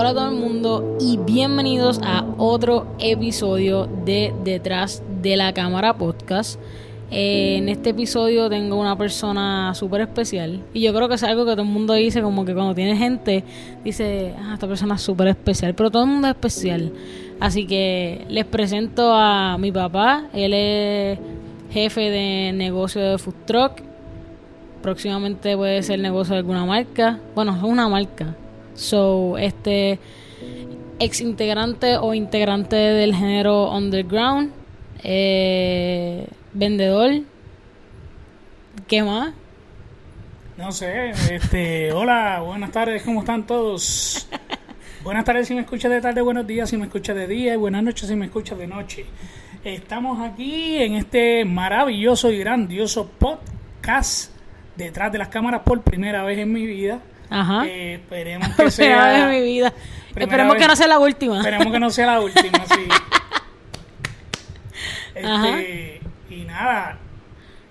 Hola a todo el mundo y bienvenidos a otro episodio de Detrás de la Cámara Podcast. Eh, en este episodio tengo una persona súper especial y yo creo que es algo que todo el mundo dice como que cuando tiene gente dice, ah, esta persona es súper especial, pero todo el mundo es especial. Así que les presento a mi papá, él es jefe de negocio de food truck, próximamente puede ser negocio de alguna marca, bueno, es una marca, So, este ex integrante o integrante del género underground, eh, vendedor, ¿qué más? No sé, este, hola, buenas tardes, ¿cómo están todos? buenas tardes si me escuchas de tarde, buenos días si me escuchas de día y buenas noches si me escuchas de noche. Estamos aquí en este maravilloso y grandioso podcast detrás de las cámaras por primera vez en mi vida. Ajá. Eh, esperemos que sea. de mi vida. Esperemos que no sea la última. Esperemos que no sea la última, sí. Este, y nada.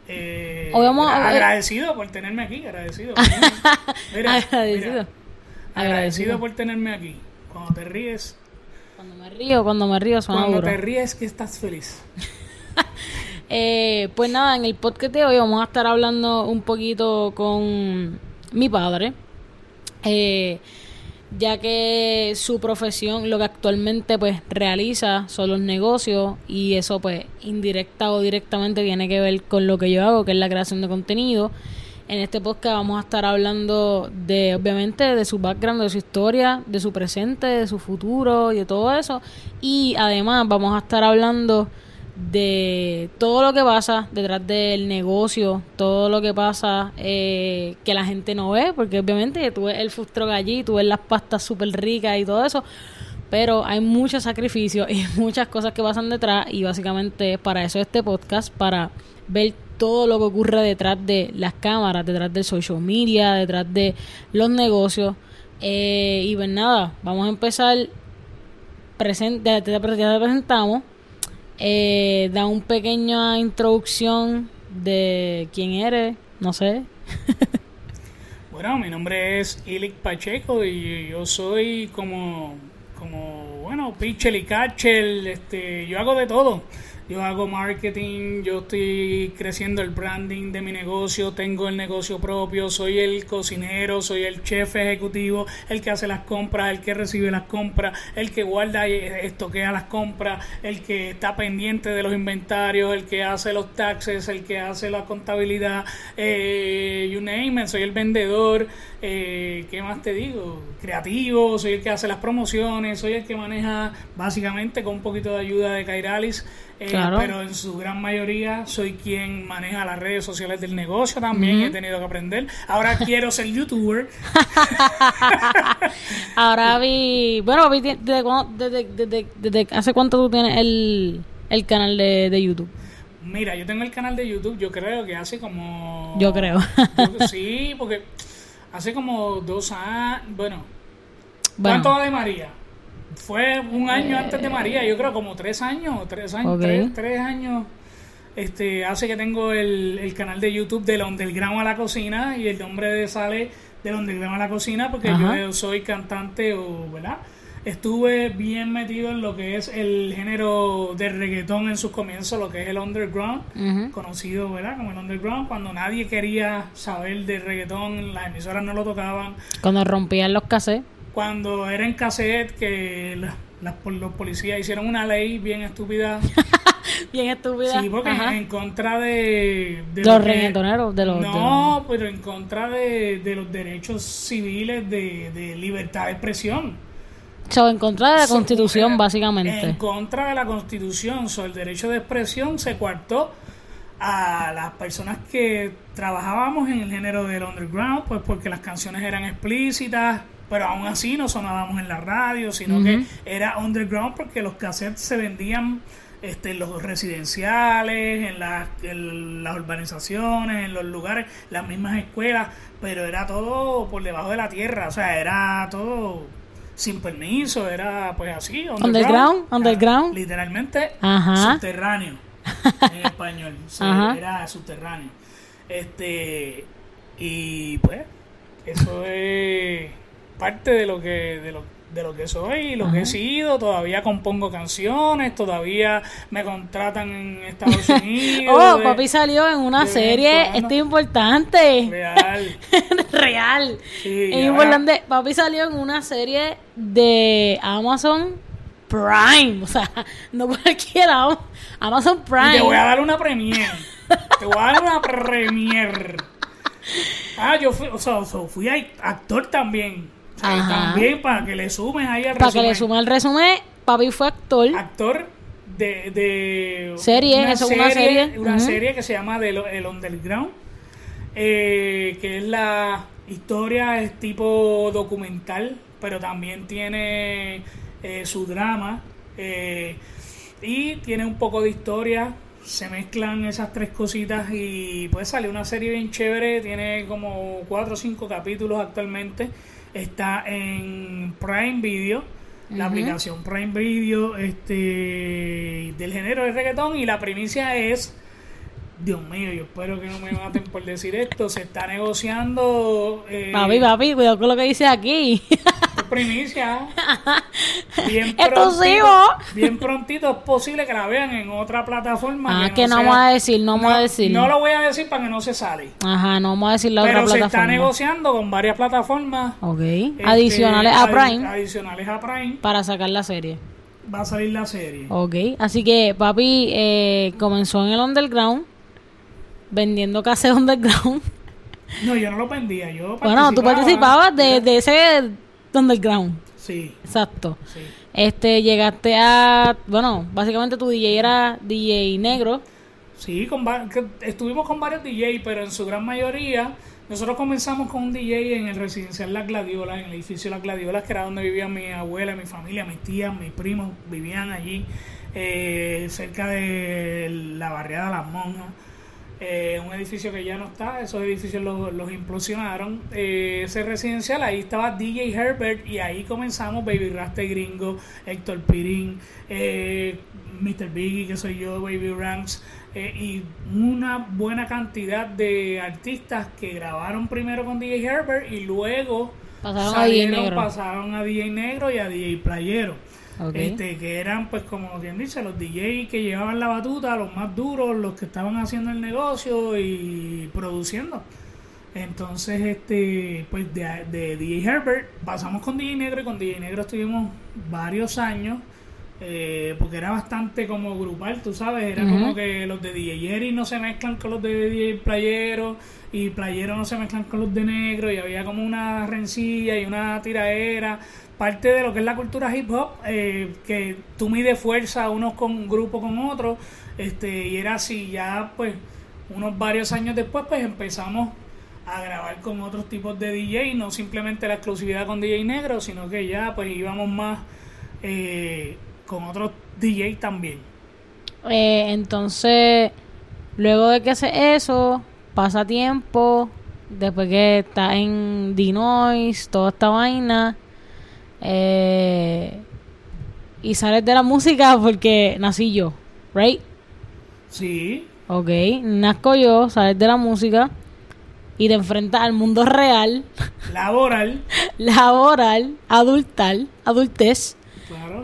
Eh, agradecido por tenerme aquí, agradecido. Mira, agradecido. agradecido. por tenerme aquí. Cuando te ríes. Cuando me río, cuando me río Cuando te ríes que estás feliz. eh, pues nada, en el podcast de hoy vamos a estar hablando un poquito con mi padre. Eh, ya que su profesión lo que actualmente pues realiza son los negocios y eso pues indirecta o directamente tiene que ver con lo que yo hago que es la creación de contenido. En este podcast vamos a estar hablando de obviamente de su background de su historia de su presente de su futuro y de todo eso. Y además vamos a estar hablando de todo lo que pasa detrás del negocio, todo lo que pasa eh, que la gente no ve, porque obviamente tú ves el fustro allí, tú ves las pastas súper ricas y todo eso, pero hay mucho sacrificio y muchas cosas que pasan detrás y básicamente para eso este podcast, para ver todo lo que ocurre detrás de las cámaras, detrás del social media, detrás de los negocios. Eh, y pues nada, vamos a empezar. Present, ya te presentamos eh, da un pequeña introducción de quién eres, no sé. bueno, mi nombre es Ilic Pacheco y yo soy como, como bueno, pitcher y catcher, este, yo hago de todo yo hago marketing, yo estoy creciendo el branding de mi negocio, tengo el negocio propio, soy el cocinero, soy el chef ejecutivo, el que hace las compras, el que recibe las compras, el que guarda y estoquea las compras, el que está pendiente de los inventarios, el que hace los taxes, el que hace la contabilidad, eh, you name soy el vendedor, eh, ¿qué más te digo? Creativo, soy el que hace las promociones, soy el que maneja básicamente con un poquito de ayuda de Kairalis eh, pero en su gran mayoría soy quien maneja las redes sociales del negocio también. He tenido que aprender. Ahora quiero ser youtuber. Ahora vi. Bueno, vi desde, hace cuánto tú tienes el, el canal de, de YouTube. Mira, yo tengo el canal de YouTube, yo creo que hace como. Yo creo. sí, porque hace como dos años. Bueno, ¿cuánto va de María? Fue un año antes de María, yo creo como tres años, tres años, tres, años. Este, hace que tengo el, el canal de YouTube del Underground a la cocina y el nombre de sale del Underground a la cocina porque yo soy cantante o, ¿verdad? Estuve bien metido en lo que es el género de reggaetón en sus comienzos, lo que es el underground, conocido, ¿verdad? Como el underground, cuando nadie quería saber de reggaetón, las emisoras no lo tocaban. Cuando rompían los cassettes cuando era en cassette que los policías hicieron una ley bien estúpida. bien estúpida. Sí, porque en contra de... los reggaetoneros, de los... No, pero en contra de, los derechos civiles de, libertad de expresión. So, en contra de la constitución, básicamente. En contra de la constitución. So, el derecho de expresión se coartó a las personas que trabajábamos en el género del underground, pues porque las canciones eran explícitas, pero aún así no sonábamos en la radio, sino que era underground porque los cassettes se vendían este, en los residenciales, en, las, las urbanizaciones, en los lugares, las mismas escuelas, pero era todo por debajo de la tierra, o sea, era todo sin permiso, era pues así, underground, underground, literalmente subterráneo en español, era subterráneo. Este y pues eso es parte de lo que de lo, de lo que soy, lo que he sido, todavía compongo canciones, todavía me contratan en Estados Unidos. oh, papi salió en una serie, esto es importante. Real. Real. es importante, papi salió en una serie de Amazon Prime, o sea, no cualquiera, Amazon Prime. te voy a dar una premiere. te voy a dar una premiere. Ah, yo fui, o sea, fui actor también. También para que le sumen ahí al resumen. Para que le sumen al resumen, papi fue actor. Actor de, de serie, una eso serie, una serie. Una serie que se llama El Underground, eh, que es la historia, es tipo documental, pero también tiene eh, su drama eh, y tiene un poco de historia se mezclan esas tres cositas y pues sale una serie bien chévere, tiene como cuatro o cinco capítulos actualmente, está en Prime Video, la aplicación Prime Video este del género de reggaetón y la primicia es Dios mío, yo espero que no me maten por decir esto. Se está negociando. Eh, papi, papi, cuidado con lo que dice aquí. primicia. Bien prontito, bien prontito es posible que la vean en otra plataforma. Ah, que, no, vamos a decir, no, vamos a decir. No lo voy a decir para que no se sale. Ajá, no vamos a decir la otra plataforma. Pero se está negociando con varias plataformas. Ok. Este, adicionales a Prime. Adicionales a Prime. Para sacar la serie. Va a salir la serie. Ok. Así que, papi, eh, comenzó en el Underground. Vendiendo case Underground. No, yo no lo vendía. Yo bueno, tú participabas de, de ese underground. Sí. Exacto. Este, llegaste a, bueno, básicamente tu DJ era DJ negro. Sí, con, estuvimos con varios DJ, pero en su gran mayoría nosotros comenzamos con un DJ en el residencial Las Gladiolas, en el edificio Las Gladiolas, que era donde vivían mi abuela, mi familia, mis tías, mis primos, vivían allí, eh, cerca de la barriada Las Monjas. Eh, un edificio que ya no está, esos edificios los, implosionaron. Eh, ese residencial, ahí estaba DJ Herbert y ahí comenzamos Baby Raste Gringo, Héctor Pirín, eh, Mr. Biggie, que soy yo, Baby Ranks, eh, y una buena cantidad de artistas que grabaron primero con DJ Herbert y luego pasaron, a, DJ Negro. pasaron a DJ Negro y a DJ Playero. Este, que eran pues como quien dice los DJ que llevaban la batuta los más duros los que estaban haciendo el negocio y produciendo. Entonces este pues de, de DJ Herbert pasamos con DJ Negro y con DJ Negro estuvimos varios años eh, porque era bastante como grupal, tú sabes, era como que los de DJ Jerry no se mezclan con los de DJ Playero y Playero no se mezclan con los de Negro y había como una rencilla y una tiraera parte de lo que es la cultura hip hop, eh, que tú mides fuerza unos con un grupo con otro, este, y era así, ya pues unos varios años después pues empezamos a grabar con otros tipos de DJ, no simplemente la exclusividad con DJ negro, sino que ya pues íbamos más eh, con otros DJ también. Eh, entonces, luego de que hace eso, pasa tiempo, después que está en D-Noise, toda esta vaina, eh, y sales de la música porque nací yo, ¿right? Sí. Ok, nazco yo, sales de la música y te enfrentas al mundo real. Laboral. laboral, adultal, adultez.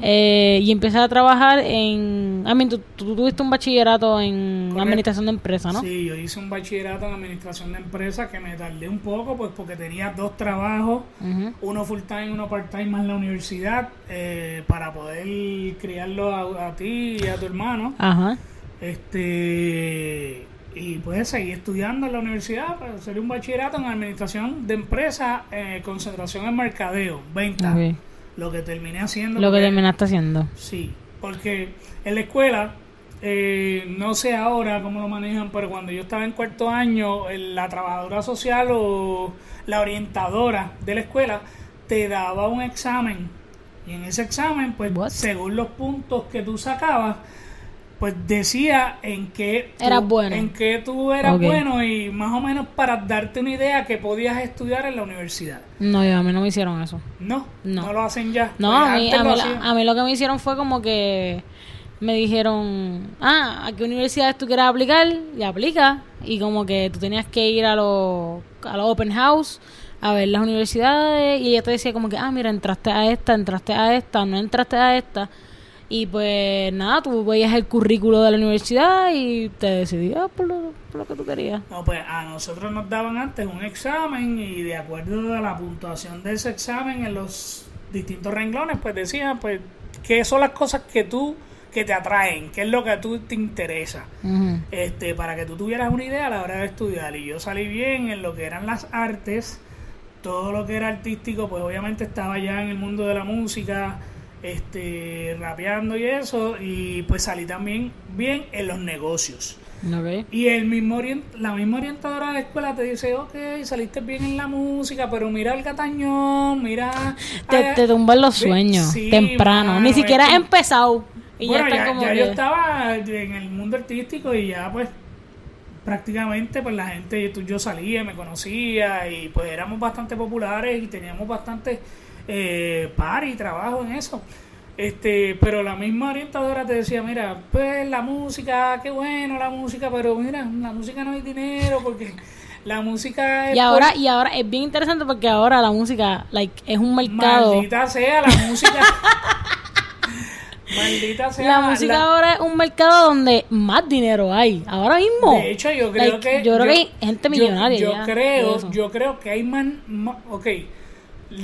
Eh, y empiezas a trabajar en... I tú, tuviste un bachillerato en administración de empresas, ¿no? Sí, yo hice un bachillerato en administración de empresas que me tardé un poco, pues porque tenía dos trabajos, uno full time, uno part time más la universidad, eh, para poder criarlo a, ti y a tu hermano. Ajá. Este y pues seguí estudiando en la universidad, pues, sería un bachillerato en administración de empresas, eh, concentración en mercadeo, venta lo que terminé haciendo. Lo que terminaste haciendo. Sí, porque en la escuela, eh, no sé ahora cómo lo manejan, pero cuando yo estaba en cuarto año, la trabajadora social o la orientadora de la escuela te daba un examen. Y en ese examen, pues, según los puntos que tú sacabas, pues decía en qué tú, bueno. en qué tú eras bueno y más o menos para darte una idea que podías estudiar en la universidad. No, a mí no me hicieron eso. No, no, lo hacen ya. No, pues a mí, a, mí lo que me hicieron fue como que me dijeron, ah, ¿a qué universidades tú quieres aplicar? Y aplica. Y como que tú tenías que ir a los a los open house a ver las universidades y ella te decía como que, ah, mira, entraste a esta, entraste a esta, no entraste a esta. Y pues nada, tú veías el currículo de la universidad y te decidías por lo, por lo que tú querías. No, pues a nosotros nos daban antes un examen y de acuerdo a la puntuación de ese examen en los distintos renglones, pues decían, pues, qué son las cosas que tú que te atraen, qué es lo que a tú te interesa, este, para que tú tuvieras una idea a la hora de estudiar. Y yo salí bien en lo que eran las artes, todo lo que era artístico, pues obviamente estaba ya en el mundo de la música, este, rapeando y eso, y pues salí también bien en los negocios. Y el mismo la misma orientadora de la escuela te dice, ok, saliste bien en la música, pero mira el gatañón, mira... Te, te tumban los sueños temprano, ni siquiera has empezado. Y bueno, ya, yo estaba en el mundo artístico y ya pues prácticamente pues la gente, yo salía, me conocía y pues éramos bastante populares y teníamos bastante eh, par y trabajo en eso. Este, pero la misma orientadora te decía, mira, pues la música, qué bueno la música, pero mira, la música no hay dinero porque la música es y ahora y ahora es bien interesante porque ahora la música like es un mercado. Maldita sea la música maldita sea la música ahora es un mercado donde más dinero hay ahora mismo. De hecho yo creo que yo creo que hay gente millonaria yo, creo yo creo que hay más, más ok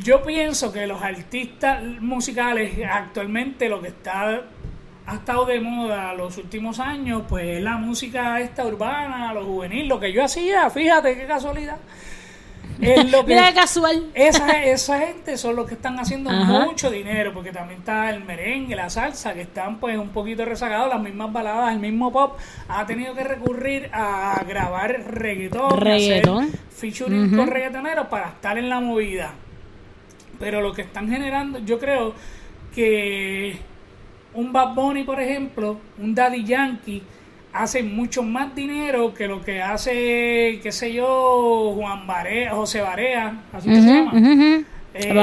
yo pienso que los artistas musicales actualmente lo que está ha estado de moda los últimos años, pues es la música esta urbana, lo juvenil, lo que yo hacía, fíjate qué casualidad. Es lo que, Mira casual. Esa, esa gente son los que están haciendo mucho dinero, porque también está el merengue, la salsa, que están pues un poquito rezagados, las mismas baladas, el mismo pop, ha tenido que recurrir a grabar reggaetón, reggaetón. hacer featuring con reggaetoneros para estar en la movida. Pero lo que están generando, yo creo que un Bad Bunny, por ejemplo, un Daddy Yankee, hace mucho más dinero que lo que hace, qué sé yo, Juan Barea, José Barea, así que se llama. Eh,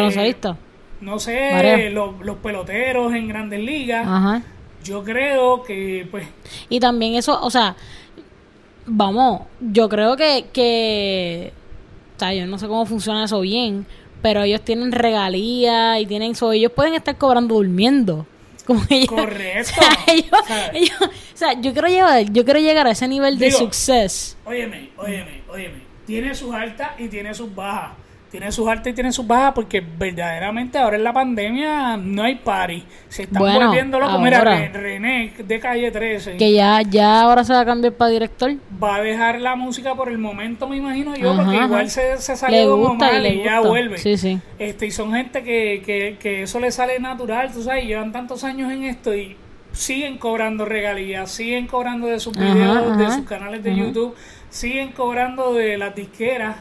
no sé, los, peloteros en grandes ligas. Yo creo que, pues. Y también eso, o sea, vamos, yo creo que, que. O sea, yo no sé cómo funciona eso bien, pero ellos tienen regalías y tienen eso, ellos pueden estar cobrando durmiendo. Como Correcto. O sea, yo quiero llegar, yo quiero llegar a ese nivel de suceso. Óyeme, óyeme, óyeme. Tiene sus altas y tiene sus bajas tiene sus altas y tiene sus bajas porque verdaderamente ahora en la pandemia no hay party. Se están volviendo locos. Mira, René de calle 13. Que ya, ya ahora se va a cambiar para director. Va a dejar la música por el momento, me imagino yo, porque igual se, se sale como mal y, ya vuelve. Sí, sí. Este, y son gente que, que, que eso le sale natural, tú sabes, llevan tantos años en esto y siguen cobrando regalías, siguen cobrando de sus videos, de sus canales de YouTube, siguen cobrando de las disqueras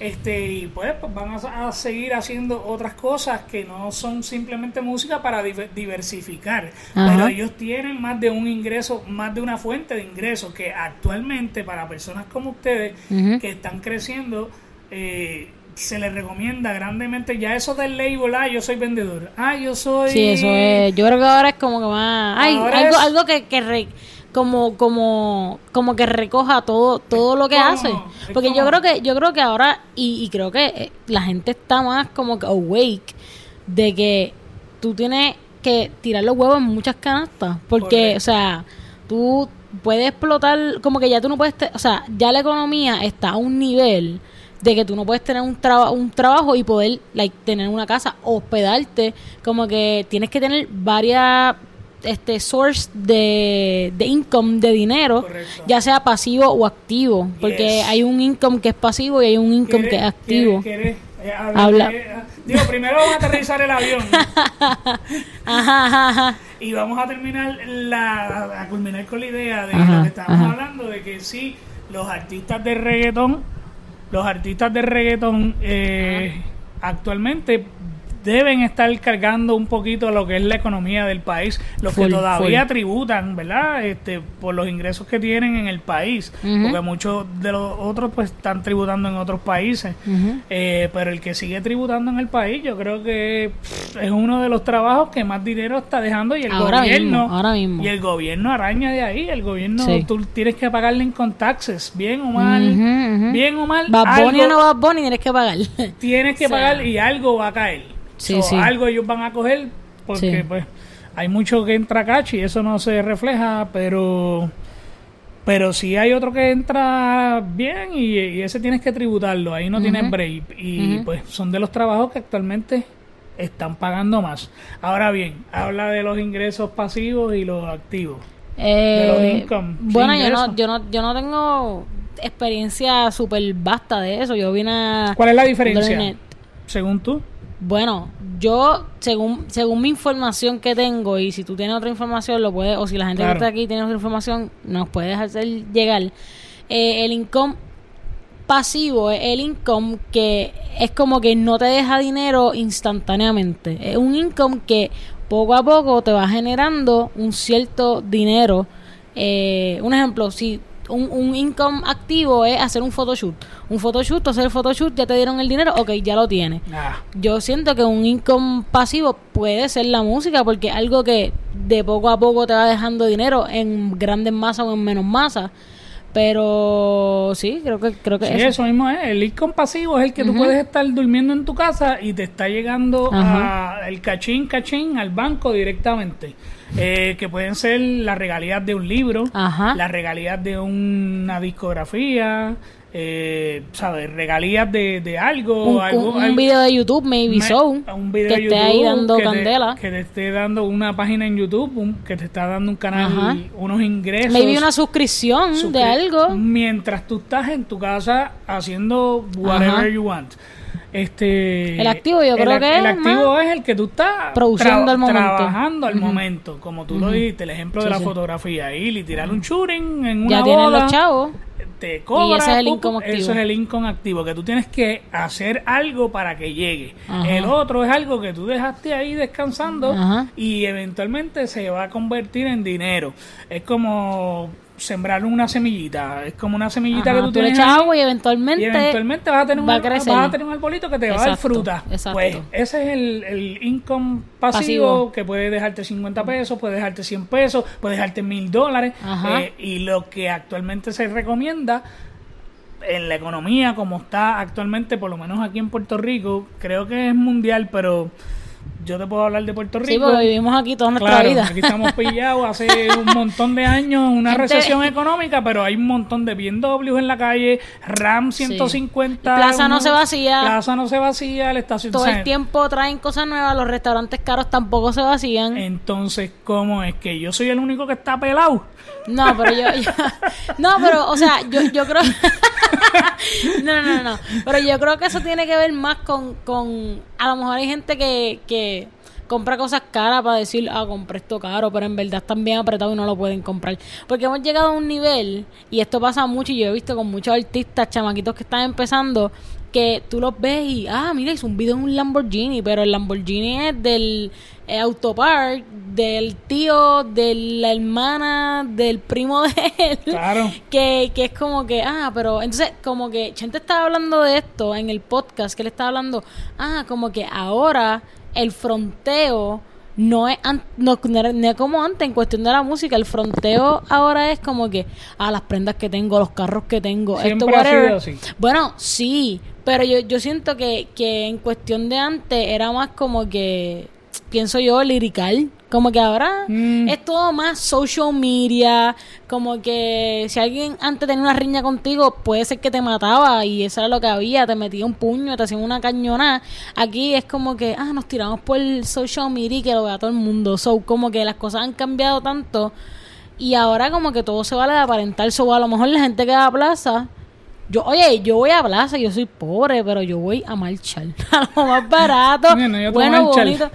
este y pues, pues van a, seguir haciendo otras cosas que no son simplemente música para diversificar. Pero ellos tienen más de un ingreso más de una fuente de ingresos que actualmente para personas como ustedes que están creciendo eh, se les recomienda grandemente. Ya eso del label ah yo soy vendedor. Ah yo soy sí eso es. Yo creo que ahora es como que más algo algo que, que como como como que recoja todo todo lo que hace. porque yo creo que yo creo que ahora y, creo que eh, la gente está más como que awake de que tú tienes que tirar los huevos en muchas canastas. Porque o sea tú puedes explotar como que ya tú no puedes o sea ya la economía está a un nivel de que tú no puedes tener un, trabajo un trabajo y poder like, tener una casa, hospedarte, como que tienes que tener varias este source de, de income, de dinero, ya sea pasivo o activo, porque hay un income que es pasivo y hay un income que es activo. Eh, Habla. digo, primero vamos a aterrizar el avión. Y vamos a terminar la, a culminar con la idea de lo que estábamos hablando, de que sí, los artistas de reggaetón, los artistas de reggaetón eh, actualmente deben estar cargando un poquito lo que es la economía del país, los que todavía full. tributan, ¿verdad? Este, por los ingresos que tienen en el país, porque muchos de los otros pues están tributando en otros países. Eh, pero el que sigue tributando en el país, yo creo que pff, es uno de los trabajos que más dinero está dejando y el Ahora gobierno mismo, ahora mismo. y el gobierno araña de ahí, el gobierno Sí. tú tienes que pagarle con taxes, bien o mal, ujú. bien o mal, Bad Bunny algo no Bad Bunny tienes que pagar. tienes que O sea, pagar y algo va a caer. Sí, So, sí. Algo ellos van a coger porque Sí. pues hay mucho que entra cachi y eso no se refleja, pero pero si hay otro que entra bien y, y ese tienes que tributarlo, ahí no tienes break y pues son de los trabajos que actualmente están pagando más. Ahora bien, habla de los ingresos pasivos y los activos. Eh, los income, bueno, yo no, yo no, yo no tengo experiencia súper vasta de eso. Yo vine a ¿Cuál es la diferencia? Según tú. Bueno, yo, según según mi información que tengo, y si tú tienes otra información, lo puedes, o si la gente Claro. que está aquí tiene otra información, nos puedes hacer llegar. Eh, el income pasivo es el income que es como que no te deja dinero instantáneamente. Es un income que poco a poco te va generando un cierto dinero. Eh, un ejemplo, si un, un income activo es hacer un photoshoot. Un photoshoot, tú hacer el photoshoot, ya te dieron el dinero, ok, ya lo tienes. Ah, Yo siento que un income pasivo puede ser la música porque es algo que de poco a poco te va dejando dinero en grandes masas o en menos masas. Pero sí, creo que creo que Sí, eso. eso mismo es. El income pasivo es el que tú Ujú. puedes estar durmiendo en tu casa y te está llegando Ajá. a el cachín, cachín al banco directamente. Eh, que pueden ser las regalías de un libro, Ajá. las regalías de una discografía, eh, ¿sabes? Regalías de, de algo. un, algo, un- un algo- video de YouTube, maybe me- so. un video que de esté ahí dando que te- candela. que te esté dando una página en YouTube, un- que te está dando un canal, Ajá. unos ingresos. Maybe una suscripción de algo. Mientras tú estás en tu casa haciendo whatever Ajá. you want. Este, El activo yo el creo ac- que El es activo es el que tú estás Produciendo al momento. trabajando al momento. Como tú lo dijiste, el ejemplo Sí, de la sí. fotografía. Ir y tirar un shooting en una Ya tienen boda. los chavos. Te cobra, Y ese es el income activo. Eso es el income activo, que tú tienes que hacer algo para que llegue. Ajá. El otro es algo que tú dejaste ahí descansando Ajá. y eventualmente se va a convertir en dinero. Es como sembrar una semillita, es como una semillita Ajá, que tú, tú le tienes echas ahí agua y eventualmente, y eventualmente vas a tener un, va crecer. vas a tener un arbolito que te va a dar fruta. exacto. Pues ese es el, el income pasivo, Pasivo. que puede dejarte 50 pesos, puede dejarte 100 pesos, puede dejarte mil dólares. Eh, y lo que actualmente se recomienda en la economía como está actualmente, por lo menos aquí en Puerto Rico, creo que es mundial, pero yo te puedo hablar de Puerto Rico. Sí, porque vivimos aquí toda nuestra Claro, vida. aquí estamos pillados hace un montón de años, una Gente- recesión económica, pero hay un montón de BMW en la calle, RAM 150. Plaza no se vacía. Plaza no se vacía, la estación Todo el tiempo traen cosas nuevas, los restaurantes caros tampoco se vacían. Entonces, ¿cómo es que yo soy el único que está pelado? No, pero yo, yo- no, pero o sea, yo, yo creo no, no, no, pero yo creo que eso tiene que ver más con, con a lo mejor hay gente que, que compra cosas caras para decir, ah, compré esto caro, pero en verdad están bien apretados y no lo pueden comprar. Porque hemos llegado a un nivel, y esto pasa mucho, y yo he visto con muchos artistas, chamaquitos que están empezando, que tú los ves y, ah, mira, hizo un video en un Lamborghini, pero el Lamborghini es del eh, autopark, del tío, de la hermana, del primo de él. Claro. Que, que es como que, ah, pero entonces como que Chente estaba hablando de esto en el podcast, que él estaba hablando, ah, como que ahora el fronteo no es, no, no es como antes en cuestión de la música, el fronteo ahora es como que, ah, las prendas que tengo, los carros que tengo, Siempre esto, ha whatever. sido así. Bueno, sí, pero yo, yo siento que, que en cuestión de antes era más como que, pienso yo, lirical. Como que ahora Mm. es todo más social media. Como que si alguien antes tenía una riña contigo, puede ser que te mataba y eso era lo que había. Te metía un puño, te hacían una cañonada. Aquí es como que, ah, nos tiramos por el social media y que lo vea todo el mundo. So, como que las cosas han cambiado tanto. Y ahora como que todo se vale de aparentar. So, a lo mejor la gente que va a plaza... Yo, oye, yo voy a plaza, yo soy pobre, pero yo voy a marchar. A lo más barato. Bueno, yo bonito.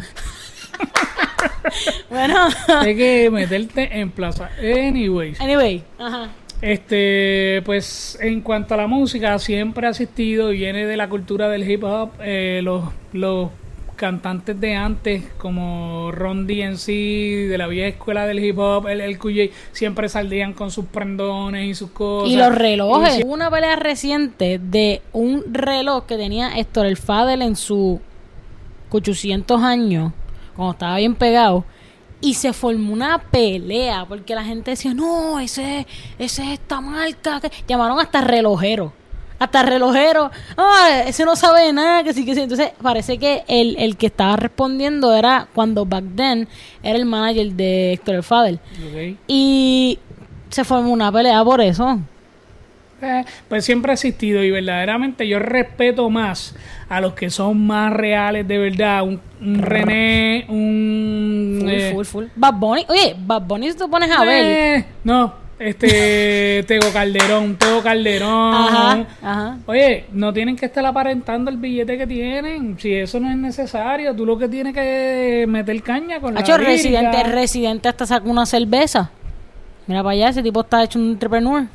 bueno, Hay que meterte en plaza. Anyways. anyway, ajá. Este, pues en cuanto a la música, siempre ha existido y viene de la cultura del hip hop, eh, los, los cantantes de antes, como Ron DNC, de la vieja escuela del hip hop, el, el QJ, siempre salían con sus prendones y sus cosas. Y los relojes. Hubo una pelea reciente de un reloj que tenía Héctor el Fadel en su 800 años, cuando estaba bien pegado. Y se formó una pelea porque la gente decía, no, ese, ese es esta marca. que-". Llamaron hasta relojero. Hasta relojero. Ah, ese no sabe nada, que sí, que sí. Entonces parece que el, el que estaba respondiendo era cuando back then era el manager de Héctor el Fadel. Ok. Y se formó una pelea por eso. Eh, pues siempre ha existido y verdaderamente yo respeto más a los que son más reales de verdad. Un, un René, un... Full, eh, full, full. Bad Bunny, oye, Bad Bunny si tú pones a ver. eh, no, este... Tego Calderón, Tego Calderón. Ajá, ajá. Oye, no tienen que estar aparentando el billete que tienen. Si eso no es necesario, tú lo que tienes que meter caña con la lírica. residente, residente hasta sacó una cerveza. Mira para allá, ese tipo está hecho un entrepreneur.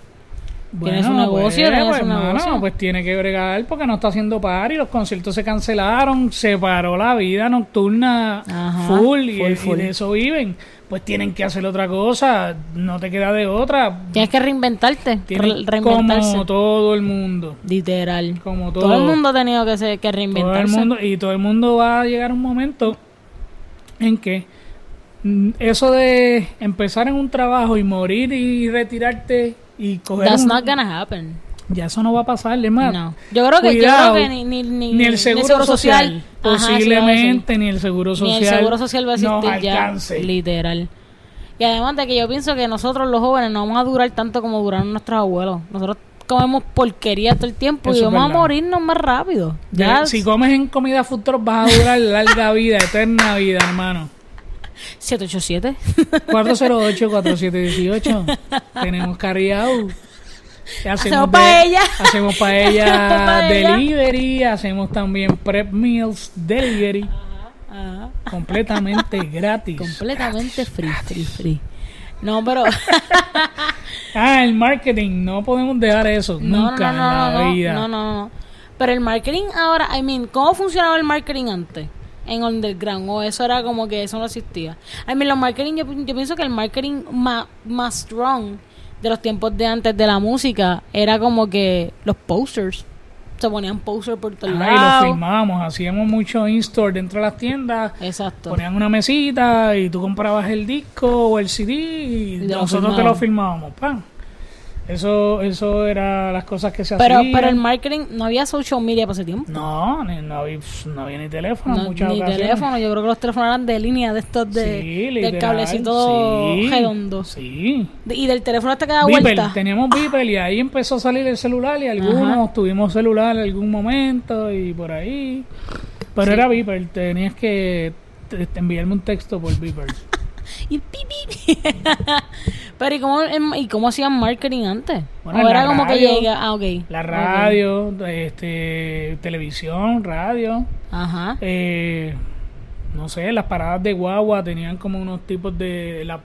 Tiene su negocio, tiene pues, su mano, negocio. pues tiene que bregar porque no está haciendo party, los conciertos se cancelaron, se paró la vida nocturna Ajá, full, y, full, y de eso viven. Pues tienen que hacer otra cosa, no te queda de otra. Tienes que reinventarte, Tienen re- reinventarse. como todo el mundo. Literal. Como todo. Todo el mundo ha tenido que, se- que Todo el reinventarse. mundo, y todo el mundo va a llegar un momento en que mm, eso de empezar en un trabajo y morir y retirarte y coger That's un- not gonna happen. ya eso no va a pasar, es más. No. Yo creo que, yo cuidado, creo que ni, ni, ni, ni el seguro, social, Ajá, a posiblemente ni el seguro social Ni el seguro social va a existir ya. alcance. Literal. Y además de que yo pienso que nosotros los jóvenes no vamos a durar tanto como duraron nuestros abuelos. Nosotros comemos porquería todo el tiempo Eso y vamos a verdad. morirnos más rápido. Ya si comes en comida truck vas a durar larga vida, eterna vida, hermano. 787. 408-4718. Tenemos carriado. Hacemos paella. Hacemos paella delivery. Hacemos también prep meals delivery. Ajá. Completamente gratis. Completamente free, free, free. No, pero Ah, el marketing. No podemos dejar eso. no, nunca no, no, en la vida. no, no, no. Pero el marketing ahora, I mean, ¿cómo funcionaba el marketing antes? En underground, o eso era como que eso no existía. I mean, los marketing, yo, yo pienso que el marketing más, más strong de los tiempos de antes de la música era como que los posters. Se ponían posters por todos Ah, y lo lados. filmábamos. Hacíamos mucho in-store dentro de las tiendas. Exacto. Ponían una mesita y tú comprabas el disco o el CD y, Y te lo nosotros te lo filmaban. filmábamos. ¡pam! Eso, eso era las cosas que se Pero, hacían. pero el marketing, no había social media para ese tiempo. No, ni- no, había, no había ni teléfono No, muchas ni ocasiones. teléfono, yo creo que los teléfonos eran de línea de estos de, Sí, del cablecito sí, redondo. Sí. De- y del teléfono hasta que da Beeper, vuelta. teníamos Beeper y ahí empezó a salir el celular y algunos tuvimos celular en algún momento y por ahí. Pero Sí. era Beeper, tenías que enviarme un texto por Beeper. Y pi, pi, pi. Pero ¿y cómo, ¿y cómo hacían marketing antes? Bueno, o era como que llega, ah, ok. La radio, este, televisión, radio. Ajá. Eh, no sé, las paradas de guagua tenían como unos tipos de... La,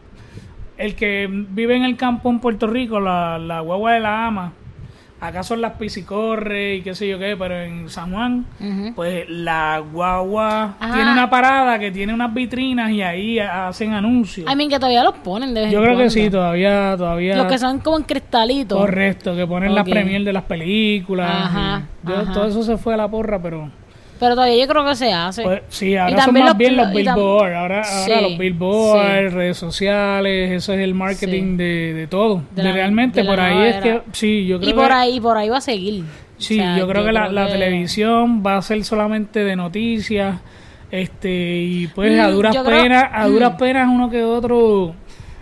el que vive en el campo en Puerto Rico, la, la guagua de la ama, acá son las piscicorre y qué sé yo qué, pero en San Juan, pues la guagua tiene una parada que tiene unas vitrinas y ahí hacen anuncios. I mean, que todavía los ponen de vez Yo en creo que sí, todavía, todavía. Los que son como en cristalito. Correcto, que ponen las Ok. premier de las películas. Ajá, y yo- ajá. Todo eso se fue a la porra, pero... Pero todavía yo creo que se hace. Pues, sí, ahora Y son más los- bien los billboards. Ahora, Sí, ahora los billboards, sí. redes sociales, eso es el marketing de, de todo. De De la- realmente, por ahí es que, sí, yo creo y por que, ahí, por ahí va a seguir. sí, O sea, yo creo que la, la que- televisión va a ser solamente de noticias, este, y pues a Mm, duras creo- penas, a duras mm. penas uno que otro,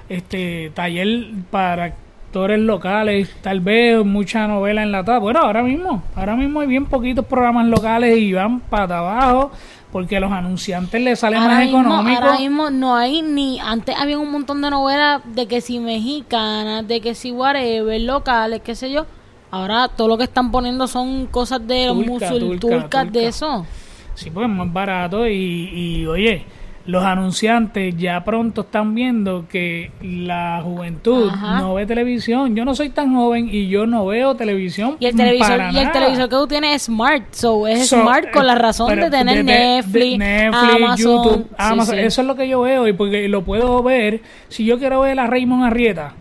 este, taller para actores locales, tal vez mucha novela enlatada. Bueno, ahora mismo, ahora mismo hay bien poquitos programas locales y van para abajo porque a los anunciantes les sale Ahora más mismo, económico. ahora mismo no hay ni. Antes había un montón de novelas de que si mexicanas, de que si whatever, locales, qué sé yo. Ahora todo lo que están poniendo son cosas de los Turca, musul turca, turcas de eso. Sí, pues es más barato y, y, oye, los anunciantes ya pronto están viendo que la juventud Ajá. no ve televisión. Yo no soy tan joven y yo no veo televisión. Y el televisor, y el televisor que tú tienes es smart, so es So, smart con eh, la razón pero de tener de- Netflix, de Netflix, Amazon, YouTube, Amazon. sí. Eso es lo que yo veo y porque lo puedo ver. Si yo quiero ver a Raymond Arrieta,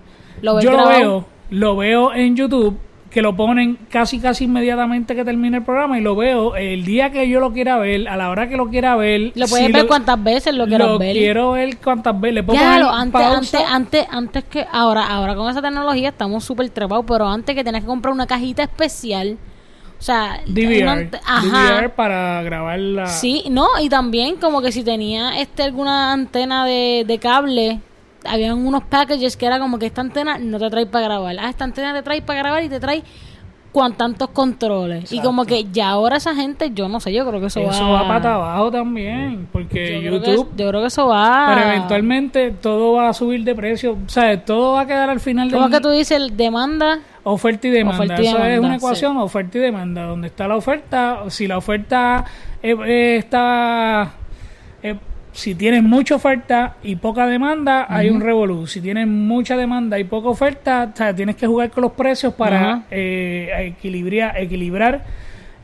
Lo yo lo veo, lo veo en YouTube que lo ponen casi casi inmediatamente que termine el programa y lo veo el día que yo lo quiera ver, a la hora que lo quiera ver. Lo puedes si ver cuantas veces lo quieras lo ver. quiero ver cuantas veces. Le puedo Ya, poner lo, antes, pausa. antes, antes, antes que ahora, ahora con esa tecnología estamos súper trepados, pero antes que tenías que comprar una cajita especial, o sea, DVR, una ajá, DVR para grabar la... sí, no, y también como que si tenía este alguna antena de, de cable, habían unos packages que era como que esta antena no te trae para grabar, ah, esta antena te trae para grabar y te trae con tantos controles, y como que ya ahora esa gente, yo no sé, yo creo que eso, Eso va para abajo también, porque yo creo que- YouTube... yo creo que eso va, Pero eventualmente todo va a subir de precio. O sea, todo va a quedar al final de como que tú dices, demanda oferta y demanda. Oferta y Eso es demanda, una ecuación, oferta y demanda. Donde está la oferta, si la oferta eh, eh, está... eh, si tienes mucha oferta y poca demanda, hay un revolú. Si tienes mucha demanda y poca oferta, o sea, tienes que jugar con los precios para Ajá. eh, equilibrar, equilibrar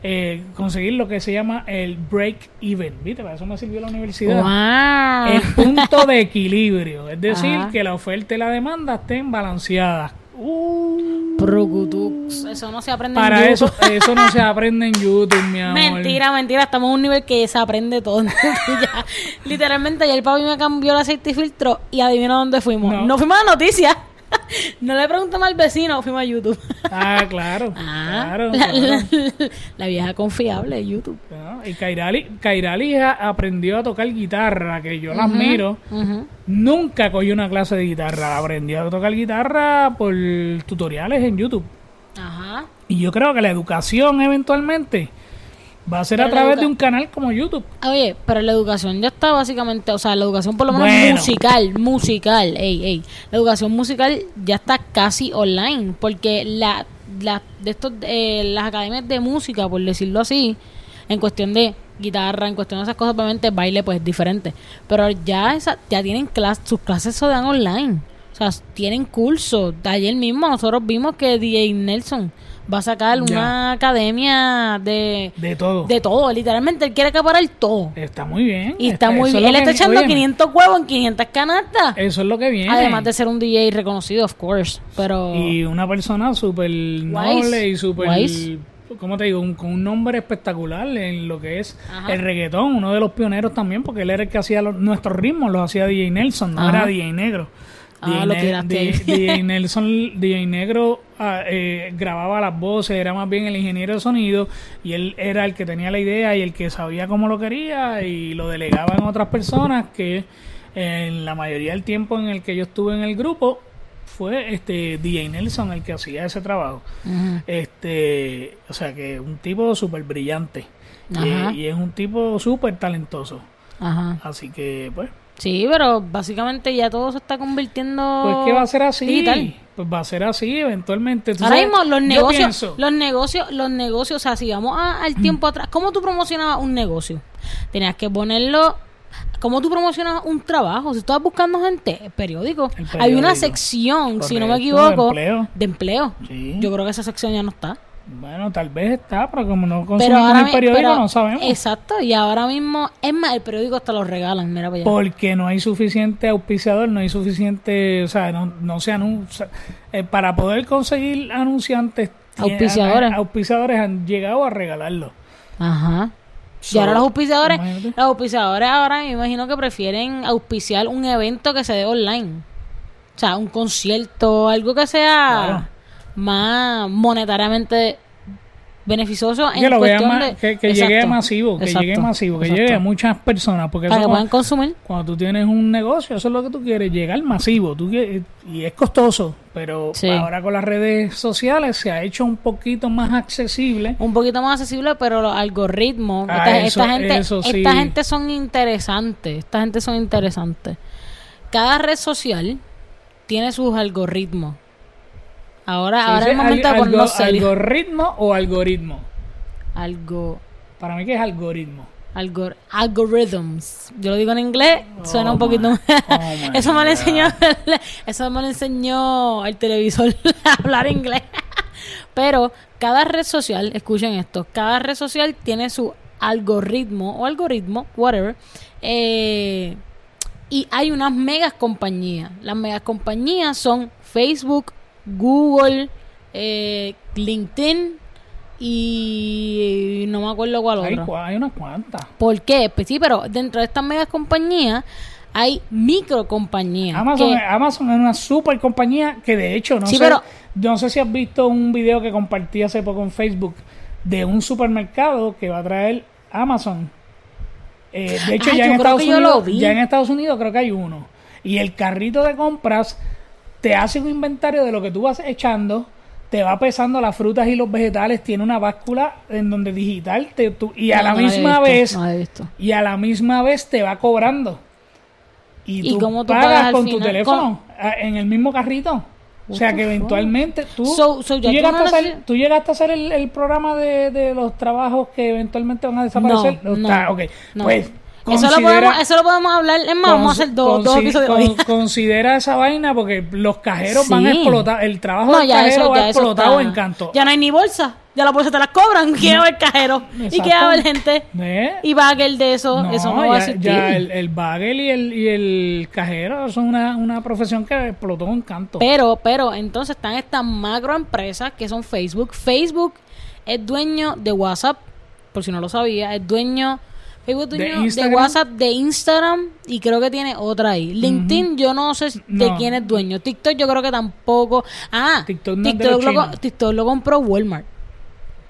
eh, conseguir lo que se llama el break even. ¿Viste? Para eso me sirvió la universidad. Wow. el punto de equilibrio, es decir, Ajá. que la oferta y la demanda estén balanceadas. Uh, Procutux. Eso no se aprende en para YouTube. eso, eso no se aprende en YouTube, mi amor. Mentira, mentira. Estamos a un nivel que se aprende todo. Ya. Literalmente, ayer papi me cambió el aceite y filtro y adivina dónde fuimos. No. No, fuimos a noticias. no le preguntamos al vecino, fuimos a YouTube. Ah, claro, Ah, claro. la, claro. la- la vieja confiable de YouTube. Ah, Y Kairali, Kairali aprendió a tocar guitarra, que yo la admiro. Ujú. Nunca cogió una clase de guitarra, aprendió a tocar guitarra por tutoriales en YouTube. Ajá. Y yo creo que la educación eventualmente va a ser Pero a través de un canal como YouTube. Oye, pero la educación ya está básicamente, o sea, la educación por lo menos Bueno. musical, musical, ey, ey, la educación musical ya está casi online, porque la, la de estos, eh, las academias de música, por decirlo así, en cuestión de guitarra, en cuestión de esas cosas, obviamente baile pues es diferente, pero ya esa, ya tienen clases, sus clases se dan online, o sea, tienen cursos. Ayer mismo nosotros vimos que DJ Nelson va a sacar Ya. una academia de De todo. de todo, literalmente él quiere acaparar todo. Está muy bien. Y está muy eso es bien. lo Él está echando óyeme, 500 huevos en 500 canastas. Eso es lo que viene. Además de ser un DJ reconocido, of course. Pero. Y una persona súper noble y súper... ¿Cómo te digo? Un- con un nombre espectacular en lo que es Ajá. el reggaetón. Uno de los pioneros también, porque él era el que hacía los- nuestros ritmos, los hacía DJ Nelson, no Ajá. era DJ Negro. Ah, lo tiraste. DJ DJ Nelson, DJ Negro ah, eh, grababa las voces, era más bien el ingeniero de sonido y él era el que tenía la idea y el que sabía cómo lo quería y lo delegaba en otras personas que en la mayoría del tiempo en el que yo estuve en el grupo fue este DJ Nelson el que hacía ese trabajo. Este, o sea que un tipo súper brillante y es un tipo súper talentoso. Ajá. Así que pues Sí, pero básicamente ya todo se está convirtiendo. Pues que va a ser así. Digital. Pues va a ser así eventualmente. Ahora sabes, mismo los negocios, pienso, los negocios, los negocios, o sea, si vamos a- al tiempo atrás, ¿cómo tú promocionabas un negocio? Tenías que ponerlo, ¿cómo tú promocionabas un trabajo? Si estabas buscando gente, periódico. El Hay una sección, si no me equivoco, de empleo. de empleo. Sí. Yo creo que esa sección ya no está. Bueno, tal vez está, pero como no consumimos el periódico, pero- no sabemos. Exacto, y ahora mismo, es más, el periódico hasta lo regalan, mira para allá. Porque no hay suficiente auspiciador, no hay suficiente, o sea, no, no se anuncia. eh, para poder conseguir anunciantes, Auspiciadores. a- auspiciadores han llegado a regalarlo. Ajá. Y ahora los auspiciadores, imagínate. los auspiciadores ahora me imagino que prefieren auspiciar un evento que se dé online. O sea, un concierto, algo que sea Claro. Más monetariamente beneficioso en que lo cuestión ma- de... que, que Exacto, llegue masivo, que exacto, llegue masivo, que exacto. llegue a muchas personas, porque Para eso que cuando- puedan consumir. Cuando tú tienes un negocio, eso es lo que tú quieres, llegar masivo. Tú quieres- y es costoso, pero Sí. ahora con las redes sociales se ha hecho un poquito más accesible. un poquito más accesible, pero los algoritmos, Ah, esta, eso- esta gente, eso sí. esta gente son interesantes, esta gente son interesantes. Cada red social tiene sus algoritmos. Ahora, ¿Se ahora es el momento al- de ponernos algo- serios. ¿Algoritmo o algoritmo? Algo, Para mí que es algoritmo. Algor algorithms. Yo lo digo en inglés, suena Oh un poquito. my- oh eso me lo enseñó, eso me lo enseñó el televisor a hablar inglés. Pero cada red social, escuchen esto, cada red social tiene su algoritmo o algoritmo, whatever. eh, y hay unas megas compañías. Las megas compañías son Facebook, Google, eh, LinkedIn y no me acuerdo cuál Hay, cua- hay unas cuantas. ¿Por qué? Pues sí, pero dentro de estas megas compañías hay micro compañías. Amazon, que- Amazon es una super compañía que de hecho, no, Sí, sé, pero- no sé si has visto un video que compartí hace poco en Facebook de un supermercado que va a traer Amazon. Eh, de hecho, Ah, ya, en Estados Unidos, ya en Estados Unidos creo que hay uno. Y el carrito de compras te hace un inventario de lo que tú vas echando, te va pesando las frutas y los vegetales, tiene una báscula en donde digital te, tú- y a No, la no misma visto, vez no y a la misma vez te va cobrando. Y, ¿Y tú, cómo tú pagas, con tu teléfono en el mismo carrito. O sea que eventualmente tú, So- so tú ya tú llegaste, no a hacer, tú llegaste a hacer el, el programa de, de los trabajos que eventualmente van a desaparecer. No, no, está, ok. no. Pues eso, lo podemos, eso lo podemos hablar. Es más, vamos a hacer dos, dos episodios con- hoy. considera esa vaina porque los cajeros van a explotar. El trabajo No, del cajero eso, va ya explotado en canto. Ya no hay ni bolsa. Ya las bolsas te las cobran. ¿Quién va a ver cajero? ¿Y Exacto. qué va a haber gente? ¿Eh? Y bagel de eso. eso no va a existir. ya el, el bagel y el, y el cajero son una, una profesión que explotó en canto. Pero, pero, entonces están estas macro empresas que son Facebook. Facebook es dueño de WhatsApp, por si no lo sabía, es dueño. Facebook ¿De de? WhatsApp, de Instagram y creo que tiene otra ahí. LinkedIn yo no sé de No. quién es dueño. TikTok yo creo que tampoco. Ah, TikTok no TikTok, lo. TikTok lo compró Walmart.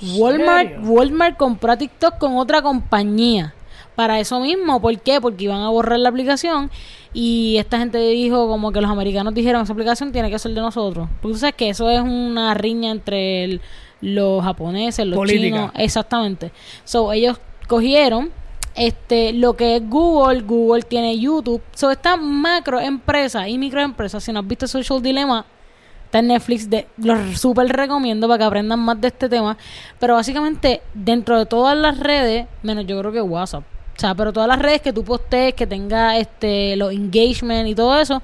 ¿En Walmart, serio? Walmart compró a TikTok con otra compañía. Para eso mismo, ¿por qué? Porque iban a borrar la aplicación y esta gente dijo como que los americanos dijeron esa aplicación tiene que ser de nosotros. Porque tú sabes que eso es una riña entre el- los japoneses, los Política. chinos, exactamente. So ellos cogieron este lo que es Google, Google tiene YouTube. So estas macro empresas y microempresas, si no has visto Social Dilemma, Está en Netflix, de, los súper recomiendo para que aprendan más de este tema. Pero básicamente, dentro de todas las redes, menos yo creo que WhatsApp. O sea, pero todas las redes que tú postees, que tenga este, los engagement y todo eso,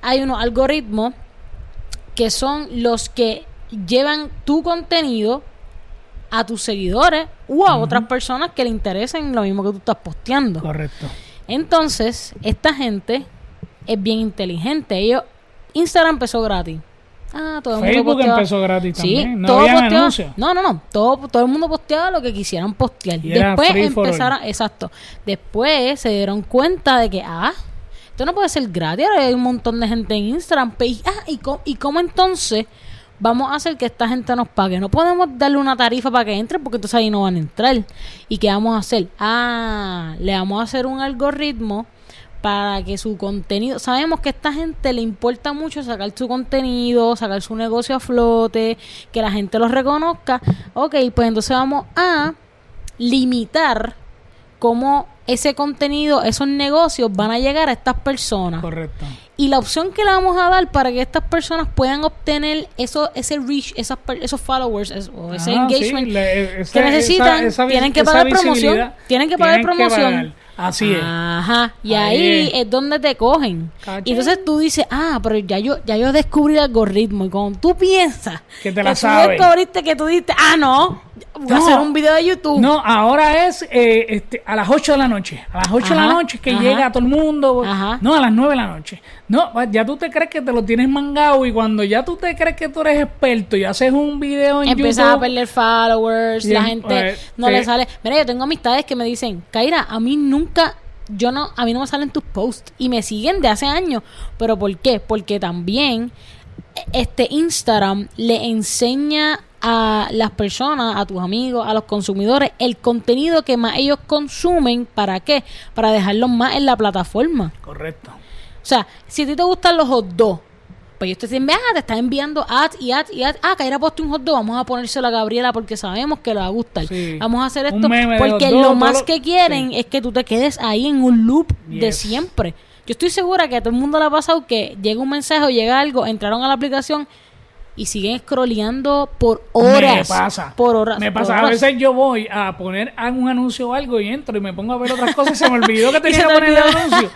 hay unos algoritmos que son los que llevan tu contenido a tus seguidores o a otras personas que le interesen lo mismo que tú estás posteando. Correcto. Entonces, esta gente es bien inteligente. Ellos, Instagram empezó gratis. Ah, todo el mundo Facebook posteaba- empezó gratis Sí, también. No todo posteaba-. No, no, no. Todo, todo el mundo posteaba lo que quisieran postear. Y Después empezaron, exacto. Después se dieron cuenta de que, ah, esto no puede ser gratis. Ahora hay un montón de gente en Instagram. Ah, ¿y cómo, ¿y cómo entonces vamos a hacer que esta gente nos pague? No podemos darle una tarifa para que entren porque entonces ahí no van a entrar. ¿Y qué vamos a hacer? Ah, le vamos a hacer un algoritmo para que su contenido, sabemos que a esta gente le importa mucho sacar su contenido, sacar su negocio a flote, que la gente los reconozca. Ok, pues entonces vamos a limitar cómo ese contenido, esos negocios van a llegar a estas personas. Correcto. Y la opción que le vamos a dar para que estas personas puedan obtener eso, ese reach, esas esos followers o ese Ah, sí, engagement le- esa- que necesitan, esa- esa tienen que pagar promoción, tienen que pagar tienen que promoción. pagar. Así es. Ajá, y Ahí ahí es. es. donde te cogen. Y entonces tú dices, ah, pero ya yo, ya yo descubrí el algoritmo. Y cuando tú piensas Que te la tú sabes. descubriste que tú dices, ah, no, voy a No. hacer un video de YouTube. No, ahora es eh, este, a las 8 de la noche. A las 8 de la noche que ajá. llega todo el mundo. Ajá. No, a las 9 de la noche. No, ya tú te crees que te lo tienes mangado y cuando ya tú te crees que tú eres experto y haces un video en Empiezas a YouTube. perder followers, Y la gente eh, no le sale. Mira, yo tengo amistades que me dicen, Kaira, a mí nunca, yo no, a mí no me salen tus posts y me siguen de hace años. ¿Pero por qué? Porque también este Instagram le enseña a las personas, a tus amigos, a los consumidores, el contenido que más ellos consumen. ¿Para qué? Para dejarlos más en la plataforma. Correcto. O sea, si a ti te gustan los hot dogs, pues ellos te dicen, vea, te están enviando ads y ads y ads. Ah, Kaira puesto un hot dog, vamos a ponérselo a Gabriela porque sabemos que le va a gustar. Sí. Vamos a hacer esto de porque hot lo más que quieren sí. es que tú te quedes ahí en un loop de Yes. siempre. Yo estoy segura que a todo el mundo le ha pasado que llega un mensaje o llega algo, entraron a la aplicación y siguen scrolleando por horas. Me pasa. Por horas. Me pasa. A veces yo voy a poner un anuncio o algo y entro y me pongo a ver otras cosas y se me olvidó que tenía que poner el anuncio.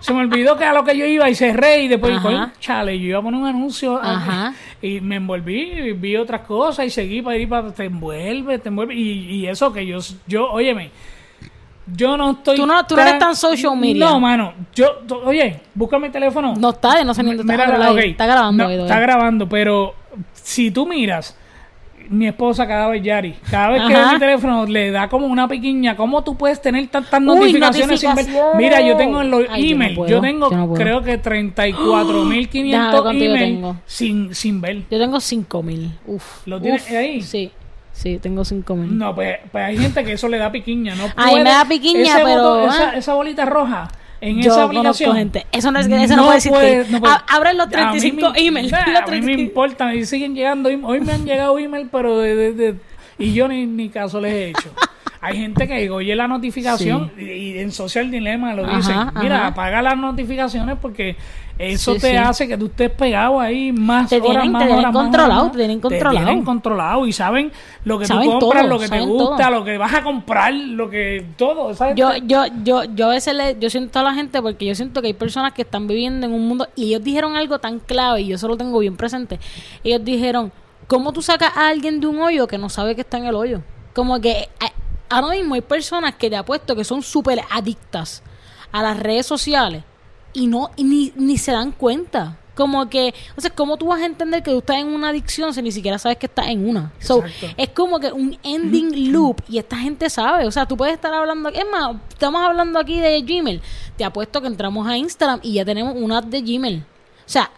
Se me olvidó que a lo que yo iba y cerré y después, chale, yo iba a poner un anuncio Ajá. y me envolví, y vi otras cosas y seguí para ir para... Te envuelve, te envuelve. Y, y eso que yo, yo, óyeme, yo no estoy... Tú no- tú no eres tan social media. No, mano. Yo, oye, búscame el teléfono. No está, no sé ni dónde está. Mira, Ábrelo ahí. ok. Está grabando. No, está grabando, pero si tú miras, mi esposa cada vez, Yari, cada vez que ve mi teléfono le da como una pequeña. ¿Cómo tú puedes tener tantas Uy, notificaciones, sin ver? Mira, yo tengo en los Ay, yo no emails, yo tengo yo creo que 34.500 Déjame ver cuánto yo emails sin, sin ver. Yo tengo 5000. Uf. ¿Lo tienes uf, ahí? Sí. Sí, tengo 5000. No, pues, pues hay gente que eso le da piquiña. No A mí me da piquiña, pero, botón- ah. esa, esa bolita roja en Yo esa aplicación. gente. Eso no es eso no puede existir. no puede. A- abren los A mí 35 me- emails. nah, Los A mí me 35. importa, y siguen llegando. Hoy me han llegado emails, pero de, de- de- y yo ni, ni caso les he hecho. Hay gente que oye la notificación y, y en Social Dilema lo Ajá, dicen. Mira, ajá. apaga las notificaciones porque eso Sí, te sí. hace que tú estés pegado ahí más Te horas, tienen- más te tienen horas, más controlado, horas, te tienen controlado. tienen controlado y saben lo que Saben tú compras, todo, lo que te gusta, todo. lo que vas a comprar, lo que todo, ¿sabes? Yo, yo, yo, yo a veces le, yo siento a la gente porque yo siento que hay personas que están viviendo en un mundo y ellos dijeron algo tan clave y yo eso lo tengo bien presente. Ellos dijeron, ¿cómo tú sacas a alguien de un hoyo que no sabe que está en el hoyo? Como que eh, ahora mismo hay personas que te apuesto que son súper adictas a las redes sociales y no y ni, ni se dan cuenta. Como que, o sea, ¿cómo tú vas a entender que tú estás en una adicción si ni siquiera sabes que estás en una? So, es como que un ending loop y esta gente sabe. O sea, tú puedes estar hablando, es más, estamos hablando aquí de Gmail. Te apuesto que entramos a Instagram y ya tenemos una app de Gmail. O sea,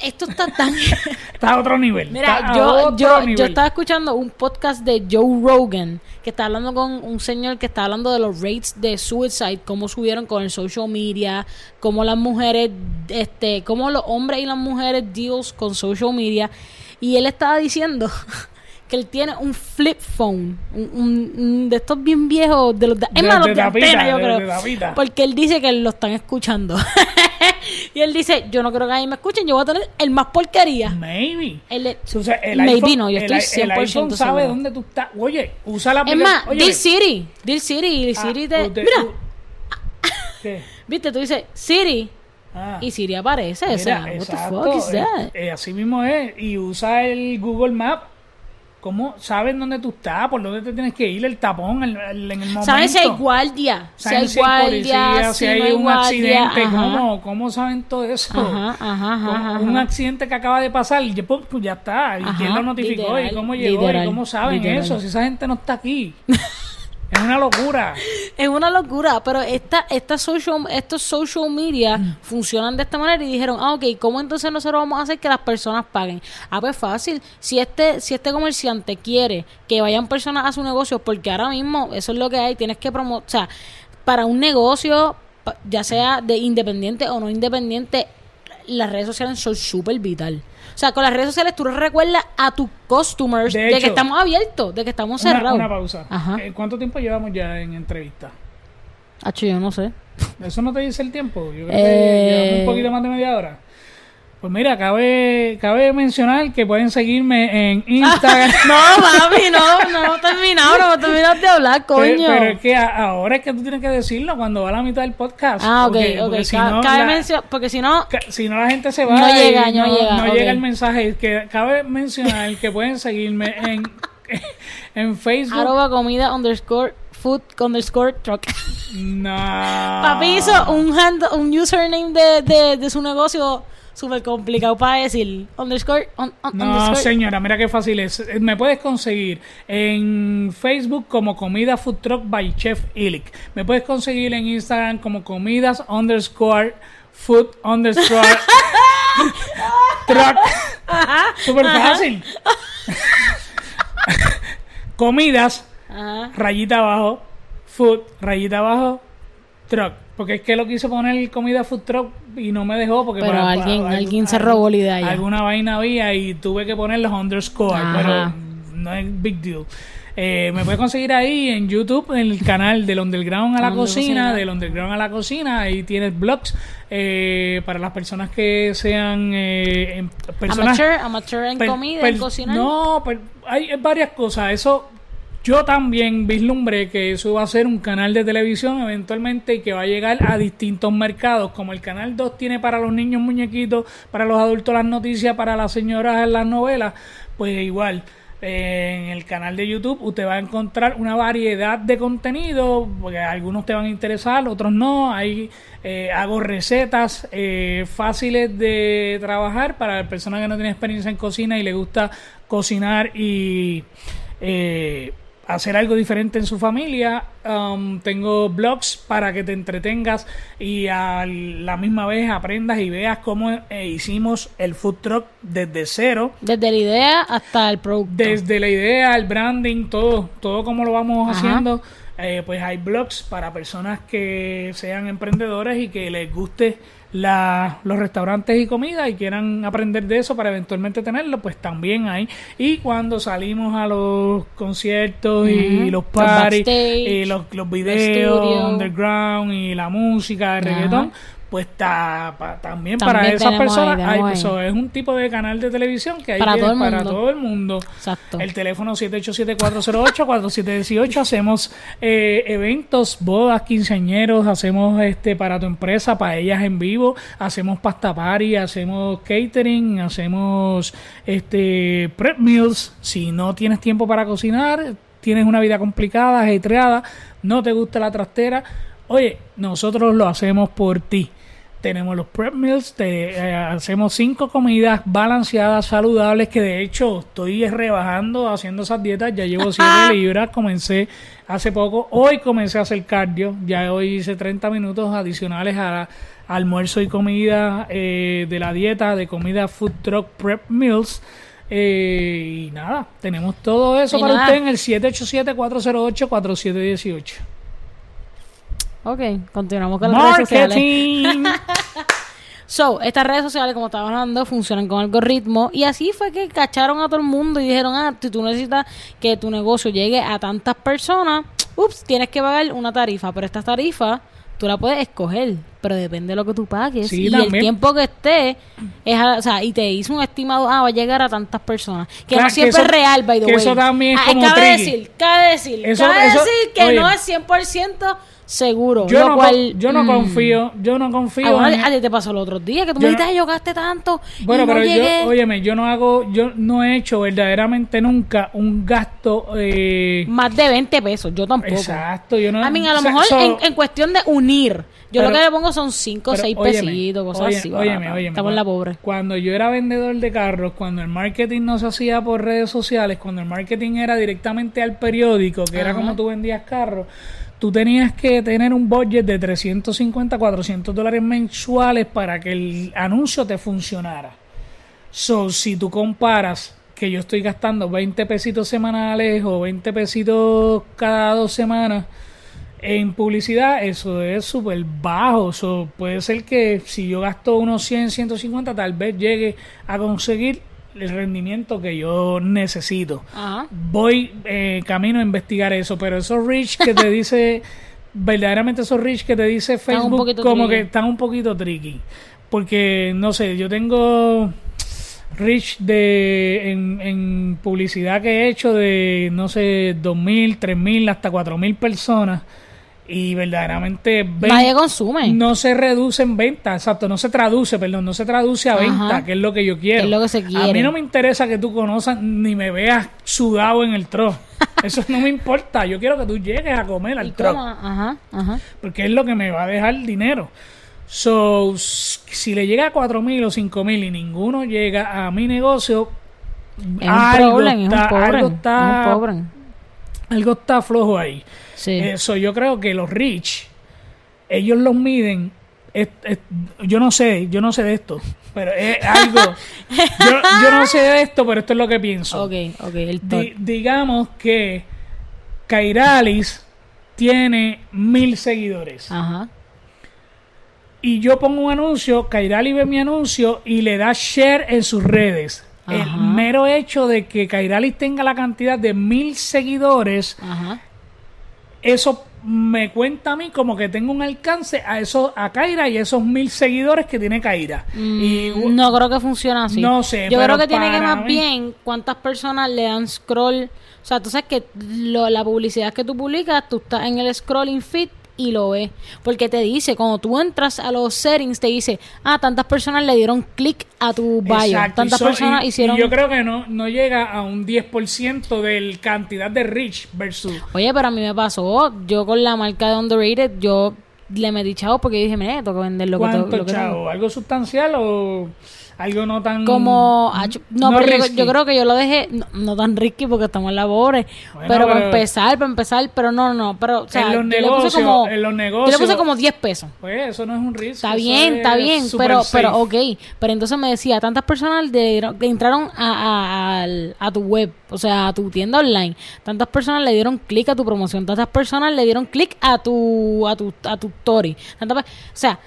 esto está tan... Está a otro nivel. Mira, está yo, otro yo, nivel. yo estaba escuchando un podcast de Joe Rogan que está hablando con un señor que está hablando de los rates de suicide, cómo subieron con el social media, cómo las mujeres, este, cómo los hombres y las mujeres deals con social media. Y él estaba diciendo que él tiene un flip phone, un, un- un de estos bien viejos, de los de, es De- más, los de de tapita, antena, yo de- creo. de. Porque él dice que lo están escuchando. y él dice, yo no creo que nadie me escuchen, yo voy a tener el más porquería. Maybe. El, O sea, el Maybe iPhone, no, yo el, estoy el 100% iPhone sabe segura. dónde tú estás. Oye, usa la Es más, Oye, Dear Siri, Dear Siri, y ah, Siri te... usted- mira, ¿Qué? viste, tú dices Siri Ah, y Siri aparece. o sea, mira, what the fuck is eh, that? eh, así mismo es. Y usa el Google Map. ¿Cómo saben dónde tú estás? ¿Por dónde te tienes que ir? El tapón el- el- en el momento. ¿Saben si hay guardia? Saben si hay guardia, policía, si si hay no un guardia, accidente. ajá. ¿Cómo, ¿Cómo saben todo eso? Ajá, un accidente que acaba de pasar, y pues, pues, ya está. ¿Y quién lo notificó? ¿Y cómo llegó? literal, ¿Y cómo saben literal. eso? Si esa gente no está aquí. es una locura. Es una locura, pero esta, esta social, estos social media Mm. funcionan de esta manera y dijeron, ah, ok, ¿cómo entonces nosotros vamos a hacer que las personas paguen? Ah, pues fácil, si este, si este comerciante quiere que vayan personas a su negocio, porque ahora mismo eso es lo que hay, tienes que promover, o sea, para un negocio, ya sea de independiente o no independiente, las redes sociales son súper vital. O sea, con las redes sociales tú recuerdas a tus customers De que estamos abiertos, de que estamos Una, cerrados. una pausa. Ajá. Eh, ¿Cuánto tiempo llevamos ya en entrevista? Hacho, yo no sé. ¿Eso no te dice el tiempo? Yo creo Eh. que llevamos un poquito más de media hora. Pues mira, cabe, cabe mencionar que pueden seguirme en Instagram. No, mami, no, no hemos terminado, no hemos terminado de hablar, coño. pero es que a- ahora es que tú tienes que decirlo cuando va a la mitad del podcast. ah, ok, Porque- ok. porque si no, cabe la- porque si no, si no la gente se va No llega, no llega, ok. llega el mensaje. Que cabe mencionar que pueden seguirme en, en Facebook. arroba comida underscore food underscore truck. No. Papi hizo un, hand, un username de, de, de su negocio súper complicado para decir underscore, un- un- No, underscore. señora, mira qué fácil es. Eh, Me puedes conseguir en Facebook como Comida Food Truck by Chef Illick. Me puedes conseguir en Instagram como comidas underscore food underscore truck. Súper fácil. comidas, Ajá. rayita abajo, food, rayita abajo, truck. Porque es que lo quise poner comida food truck y no me dejó porque Pero para- alguien- para- alguien se robó la idea. Alguna vaina había y tuve que poner los underscore, Ajá. pero no es big deal. Eh, me puedes conseguir ahí en YouTube, en el canal del Underground a la cocina, del Underground a la cocina. Ahí tienes blogs eh, para las personas que sean eh, personas Amateur, amateur en per- comida, per- en cocinar. No, per- hay varias cosas. Eso yo también vislumbré que eso va a ser un canal de televisión eventualmente y que va a llegar a distintos mercados. Como el canal 2 tiene para los niños muñequitos, para los adultos las noticias, para las señoras las novelas, pues igual. eh, en el canal de YouTube usted va a encontrar una variedad de contenido, porque algunos te van a interesar, otros no. Ahí eh, hago recetas eh, fáciles de trabajar para la persona que no tiene experiencia en cocina y le gusta cocinar y eh, hacer algo diferente en su familia. Um, tengo blogs para que te entretengas y a la misma vez aprendas y veas cómo eh, hicimos el food truck desde cero. Desde la idea hasta el producto. Desde la idea, el branding, todo, todo como lo vamos Ajá. haciendo, eh, pues hay blogs para personas que sean emprendedores y que les guste la, los restaurantes y comida y quieran aprender de eso para eventualmente tenerlo, pues también hay. Y cuando salimos a los conciertos y los Los parties, backstage, y los, los videos, underground y la música, el Ajá. reggaetón, pues está pa- también, También para esas ahí, personas hay, tenemos pues, ahí. so, es un tipo de canal de televisión que hay Para todo el para mundo. todo el mundo. Exacto. El teléfono 787-408-4718. Hacemos eh, eventos, bodas, quinceañeros, hacemos este para tu empresa, para ellas en vivo, hacemos pasta party, hacemos catering, hacemos este prep meals. Si no tienes tiempo para cocinar, tienes una vida complicada, ajetreada, no te gusta la trastera, oye, nosotros lo hacemos por ti. Tenemos los prep meals, te, eh, hacemos cinco comidas balanceadas, saludables, que de hecho estoy rebajando haciendo esas dietas, ya llevo 7 libras, comencé hace poco, hoy comencé a hacer cardio, ya hoy hice 30 minutos adicionales a almuerzo y comida eh, de la dieta, de comida food truck prep meals. Eh, y nada, tenemos todo eso Y para nada. usted en el 787-408-4718. Ok, continuamos con las redes sociales. So, estas redes sociales, como estaba hablando, funcionan con algoritmos y así fue que cacharon a todo el mundo y dijeron, ah, si tú necesitas que tu negocio llegue a tantas personas, ups, tienes que pagar una tarifa, pero esta tarifa tú la puedes escoger, pero depende de lo que tú pagues Sí, y también. el tiempo que esté, es a- o sea, y te hizo un estimado, ah, va a llegar a tantas personas, que Claro, no que siempre eso- es real, by the que way. eso también es Ah, como cabe decir, cabe decir, Eso- cabe eso- decir que oye. no es 100% seguro, Yo lo no, cual, yo no mm, confío, yo no confío Ah, en- a ti te pasó el otro día que tú Yo me no- dijiste, "Ay, yo gasté tanto. Bueno, y no pero llegué". yo, óyeme, yo no hago, yo no he hecho verdaderamente nunca un gasto eh, Más de 20 pesos, yo tampoco. exacto. Yo no, A mí, a lo o sea, mejor so- en, en cuestión de unir, yo Pero- lo que le pongo son 5 o pero 6 óyeme, pesitos, cosas oye- así. óyeme, óyeme, Estamos en la pobre. Cuando yo era vendedor de carros, cuando el marketing no se hacía por redes sociales, cuando el marketing era directamente al periódico, que era como tú vendías carros, tú tenías que tener un budget de 350, 400 dólares mensuales para que el anuncio te funcionara. So, si tú comparas que yo estoy gastando 20 pesitos semanales o 20 pesitos cada dos semanas en publicidad, eso es súper bajo. So, puede ser que si yo gasto unos 100, 150, tal vez llegue a conseguir el rendimiento que yo necesito. Ajá. Voy eh, camino a investigar eso, pero esos rich que te dice, verdaderamente esos rich que te dice Facebook, como tricky. que están un poquito tricky. Porque, no sé, yo tengo rich de en, en publicidad que he hecho de, no sé, 2.000, 3.000, hasta 4.000 personas. Y verdaderamente Nadie consume. no se reduce en venta, exacto, no se traduce, perdón, no se traduce a Ajá. venta, que es lo que yo quiero. Es lo que se A mí quiere. no me interesa que tú conozcas ni me veas sudado en el tro. Eso no me importa. Yo quiero que tú llegues a comer al ¿Y tro, cómo? Ajá, ajá. porque es lo que me va a dejar dinero. So, si le llega a cuatro mil o cinco mil y ninguno llega a mi negocio, Es algo problem, es un está- pobre. algo es está- un pobre. algo está flojo ahí. Sí. Eso yo creo que los rich, ellos los miden. es- es- yo no sé, yo no sé de esto, pero es algo. yo, yo no sé de esto, pero esto es lo que pienso. ok, ok, el Di- digamos que Kairalis tiene mil seguidores. Ajá. Y yo pongo un anuncio, Kairali ve mi anuncio y le da share en sus redes. El Ajá. mero hecho de que Kairalis tenga la cantidad de mil seguidores, Ajá. Eso me cuenta a mí como que tengo un alcance a eso, a Kaira y esos mil seguidores que tiene Kaira. y Mm, no creo que funcione así. No sé, Yo creo que tiene que más mí- bien cuántas personas le dan scroll. O sea, tú sabes que lo- la publicidad que tú publicas, tú estás en el scrolling feed y lo ves. Porque te dice, cuando tú entras a los settings, te dice, ah, tantas personas le dieron clic a tu bio. Exacto, Tantas son- personas y- y hicieron... yo creo que no, no llega a un 10% del cantidad de reach versus. Oye, pero a mí me pasó, yo con la marca de Underrated, yo le metí chavo porque dije, mira, tengo que vender lo que, tengo- ¿Cuánto, lo que tengo". chavo? ¿Algo sustancial o algo no tan. Como, ah, yo- no, pero yo, yo creo que yo lo dejé, no, no tan risky porque estamos en labores, Bueno, pero, para empezar, para empezar, pero no, no, pero, o sea, En los yo le negocios, puse como, en los yo le negocios- puse como 10 pesos. Pues eso no es un risk. Está bien, es está bien, pero, safe. pero, ok, pero entonces me decía, tantas personas le dieron- que entraron a, a, a tu web, o sea, a tu tienda online, tantas personas le dieron clic a tu promoción, tantas personas le dieron clic a tu, a tu, a tu story, tantas o sea,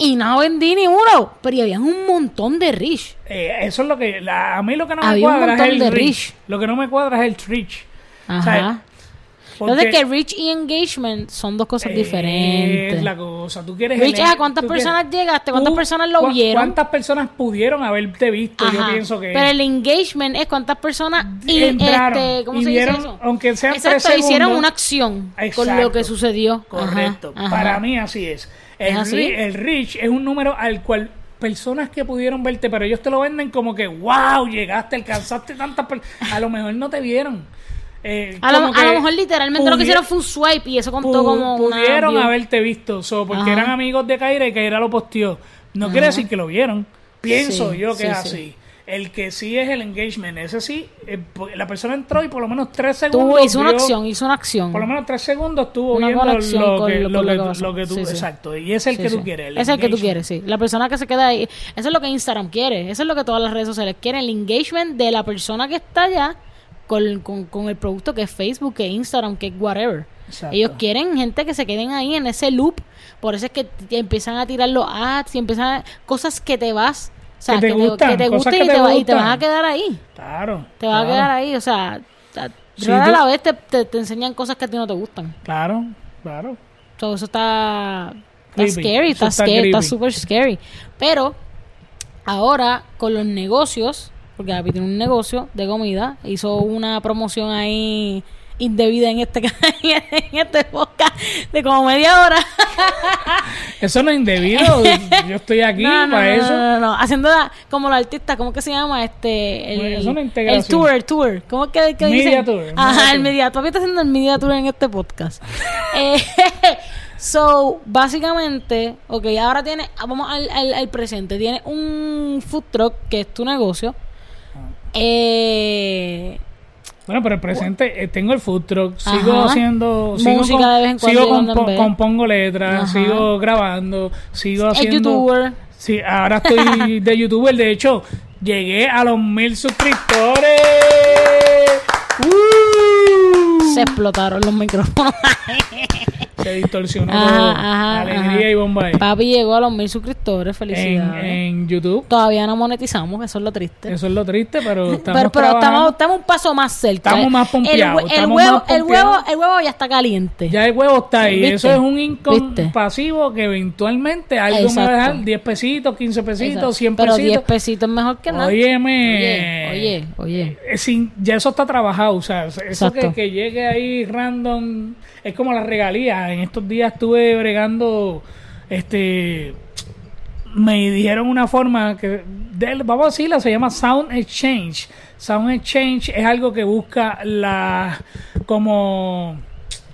y no vendí ni uno, pero y había un montón de reach. Eh, eso es lo que. la- a mí lo que no me Había un cuadra es montón el de reach. Lo que no me cuadra es el reach. Ajá. O sea, que reach y engagement son dos cosas Es diferentes. la cosa. Tú quieres. Es a cuántas personas quieres- llegaste, cuántas tú- personas lo cua- vieron. ¿Cuántas personas pudieron haberte visto? Yo Ajá. pienso que. Pero el engagement es cuántas personas y Entraron este, ¿cómo y se vieron, dice eso? aunque sean Exacto, tres segundos. hicieron una acción con lo que sucedió. Ajá, Correcto. ajá. Para mí así es. El, ¿Es así? el reach es un número al cual personas que pudieron verte, pero ellos te lo venden como que, wow, llegaste, alcanzaste tantas personas. A lo mejor no te vieron. Eh, A lo, a mejor literalmente lo que hicieron fue un swipe y eso contó como una pudieron view. haberte visto, so, porque Ajá. eran amigos de Kaira y Kaira lo posteó. No quiere decir que lo vieron. Pienso Sí, yo que sí, es sí. El que sí es el engagement, ese sí, eh, la persona entró y por lo menos tres Tuvo, segundos. hizo una acción, hizo una acción. Por lo menos tres segundos estuvo Una viendo lo con que, lo- que, lo que tú, Sí, sí. exacto. Y es el Sí, que tú quieres. el es el que tú quieres, sí. La persona que se queda ahí. Eso es lo que Instagram quiere. Eso es lo que todas las redes sociales quieren. El engagement de la persona que está allá con, con, con el producto que es Facebook, que es Instagram, que es whatever. Exacto. Ellos quieren gente que se queden ahí en ese loop. Por eso es que empiezan a tirar los ads y empiezan a, cosas que te vas. O sea, Que te que, gustan, que te gusten que y, te te va- y te vas a quedar ahí. Claro. Te vas claro, a quedar ahí. O sea, a- Sí, rara tú- la vez te, te, te enseñan cosas que a ti no te gustan. Claro, claro. So, eso está, está scary, Eso está está scary, está super scary. Pero ahora con los negocios, porque Gaby tiene un negocio de comida, hizo una promoción ahí indebida en este en este podcast de como media hora. Eso no es indebido. Yo estoy aquí no, no, para no, eso. no, no, no. haciendo la- como los artistas, ¿cómo que se llama? Este, el, Bueno, es una el tour, el tour. ¿Cómo es que, que Media dicen? tour, media Ajá, el media tour. está haciendo el media tour en este podcast. eh, so, básicamente, ok, ahora tiene, vamos al, al, al presente. Tiene un food truck que es tu negocio. Eh, Bueno, pero el presente, eh, tengo el food truck, sigo Ajá. haciendo, sigo, Música con- de vez en cuando sigo en compongo letras, Ajá. sigo grabando, sigo el haciendo... youtuber. Sí, ahora estoy de youtuber, de hecho, llegué a los mil suscriptores. ¡Uh! Se explotaron los micrófonos. Se distorsionó Ajá, todo. ajá, Alegría ajá. y bomba ahí. Papi llegó a los mil suscriptores. en, Felicidades. en YouTube. Todavía no monetizamos, eso es lo triste. Eso es lo triste, pero estamos pero pero estamos, estamos un paso más cerca. Estamos más pompeados, El, el estamos huevo, más el, huevo, el huevo ya está caliente. Ya el huevo está ahí. ¿Viste? Eso es un income ¿Viste? pasivo que eventualmente algo me va a Exacto. dejar 10 pesitos, 15 pesitos, Exacto. 100 Pero 10 pesitos. pesitos es mejor que nada. Óyeme. Oye, oye, oye. Eh, sin- ya eso está trabajado, o sea, eso que, Exacto. que llegue ahí random es como las regalías. En estos días estuve bregando, este, me dijeron una forma que, de- vamos a decirla, se llama Sound Exchange. Sound Exchange es algo que busca la, como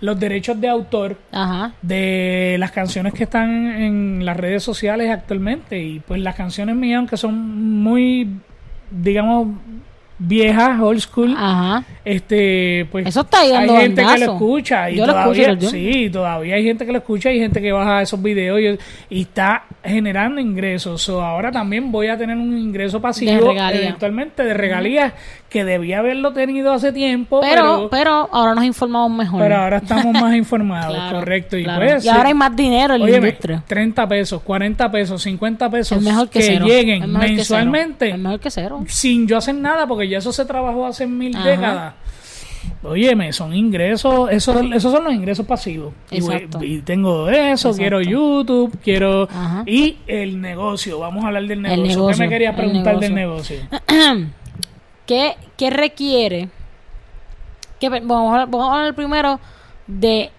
los derechos de autor Ajá. de las canciones que están en las redes sociales actualmente y pues las canciones mías aunque son muy digamos viejas old school Ajá. este pues Eso está ahí hay dando gente que lo escucha y Yo lo todavía escucho, sí todavía hay gente que lo escucha y gente que baja esos videos y, y está generando ingresos So, ahora también voy a tener un ingreso pasivo regalía. eventualmente de regalías que debía haberlo tenido hace tiempo, Pero, pero, pero ahora nos informamos mejor. pero ahora estamos más informados, Claro, correcto. Y, claro. pues, Y ahora hay más dinero en la óyeme, industria. 30 pesos, 40 pesos, 50 pesos Es mejor que, que lleguen mejor que mensualmente. Es mejor que cero. sin yo hacer nada, porque ya eso se trabajó hace mil Ajá. décadas. Óyeme, son ingresos, esos, esos son los ingresos pasivos. Exacto. y tengo eso, Exacto. quiero YouTube, quiero... Ajá. Y el negocio, vamos a hablar del El negocio. ¿Qué negocio, me querías preguntar del negocio? ¿Qué, qué requiere? ¿Qué- vamos, a hablar, vamos a hablar primero de,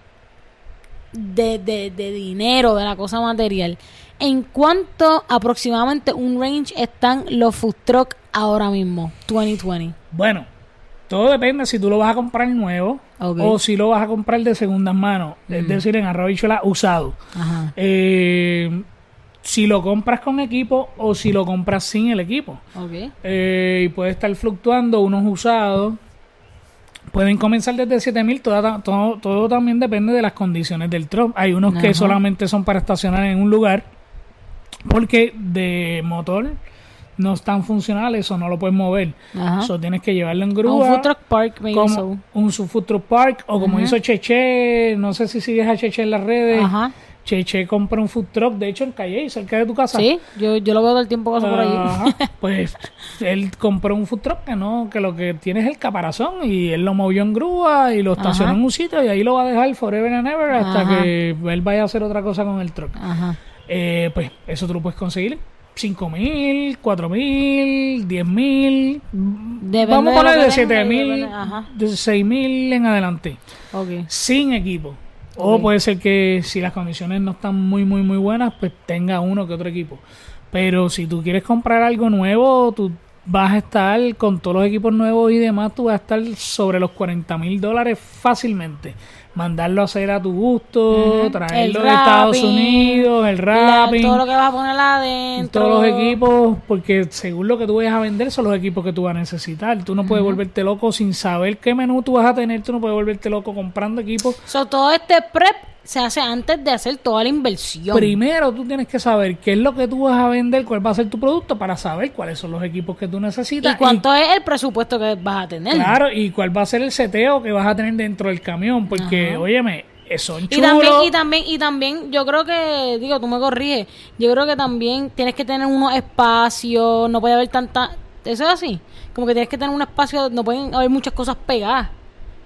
de, de, de dinero, de la cosa material. ¿En cuánto aproximadamente un range están los food truck ahora mismo, 2020? Bueno, todo depende si tú lo vas a comprar nuevo o si lo vas a comprar de segundas manos, es decir, en arrobichuela usado. Ajá. Eh, si lo compras con equipo o si lo compras sin el equipo. Ok. Eh, y puede estar fluctuando unos usados. Pueden comenzar desde 7000, todo, todo, todo también depende de las condiciones del truck. Hay unos que solamente son para estacionar en un lugar porque de motor no están funcionales o no lo puedes mover. Ajá. So, tienes que llevarlo en un grúa. food truck park, maybe como so. un food truck park o como hizo Cheche, no sé si sigues a Cheche en las redes. Ajá. Cheche compra un food truck, de hecho en Calle, cerca de tu casa. Sí, yo, yo lo veo todo el tiempo que paso por allí. Pues él compró un food truck que no, que lo que tiene es el caparazón y él lo movió en grúa y lo estacionó Ajá. en un sitio y ahí lo va a dejar forever and ever hasta Ajá. que él vaya a hacer otra cosa con el truck. Ajá. Eh, pues eso tú lo puedes conseguir. 5 mil, 4 mil, 10 mil. Vamos a poner de tenga 7 y mil, de 6 mil en adelante. Sin equipo. O puede ser que si las condiciones no están muy, muy, muy buenas, pues tenga uno que otro equipo. Pero si tú quieres comprar algo nuevo, tú vas a estar con todos los equipos nuevos y demás, tú vas a estar sobre los 40 mil dólares fácilmente. Mandarlo a hacer a tu gusto, traerlo de Estados Unidos, el La- wrapping, todo lo que vas a poner adentro. todos los equipos, porque según lo que tú vayas a vender son los equipos que tú vas a necesitar. Tú no puedes volverte loco sin saber qué menú tú vas a tener, tú no puedes volverte loco comprando equipos. So, todo este prep se hace antes de hacer toda la inversión. Primero tú tienes que saber qué es lo que tú vas a vender, cuál va a ser tu producto para saber cuáles son los equipos que tú necesitas. ¿Y cuánto es el presupuesto que vas a tener? claro, y cuál va a ser el seteo que vas a tener dentro del camión, porque Ajá. óyeme, eh, son Y chulos. también, y también, y también, yo creo que, digo, tú me corriges, yo creo que también tienes que tener unos espacios, no puede haber tanta, eso es así, como que tienes que tener un espacio, no pueden haber muchas cosas pegadas,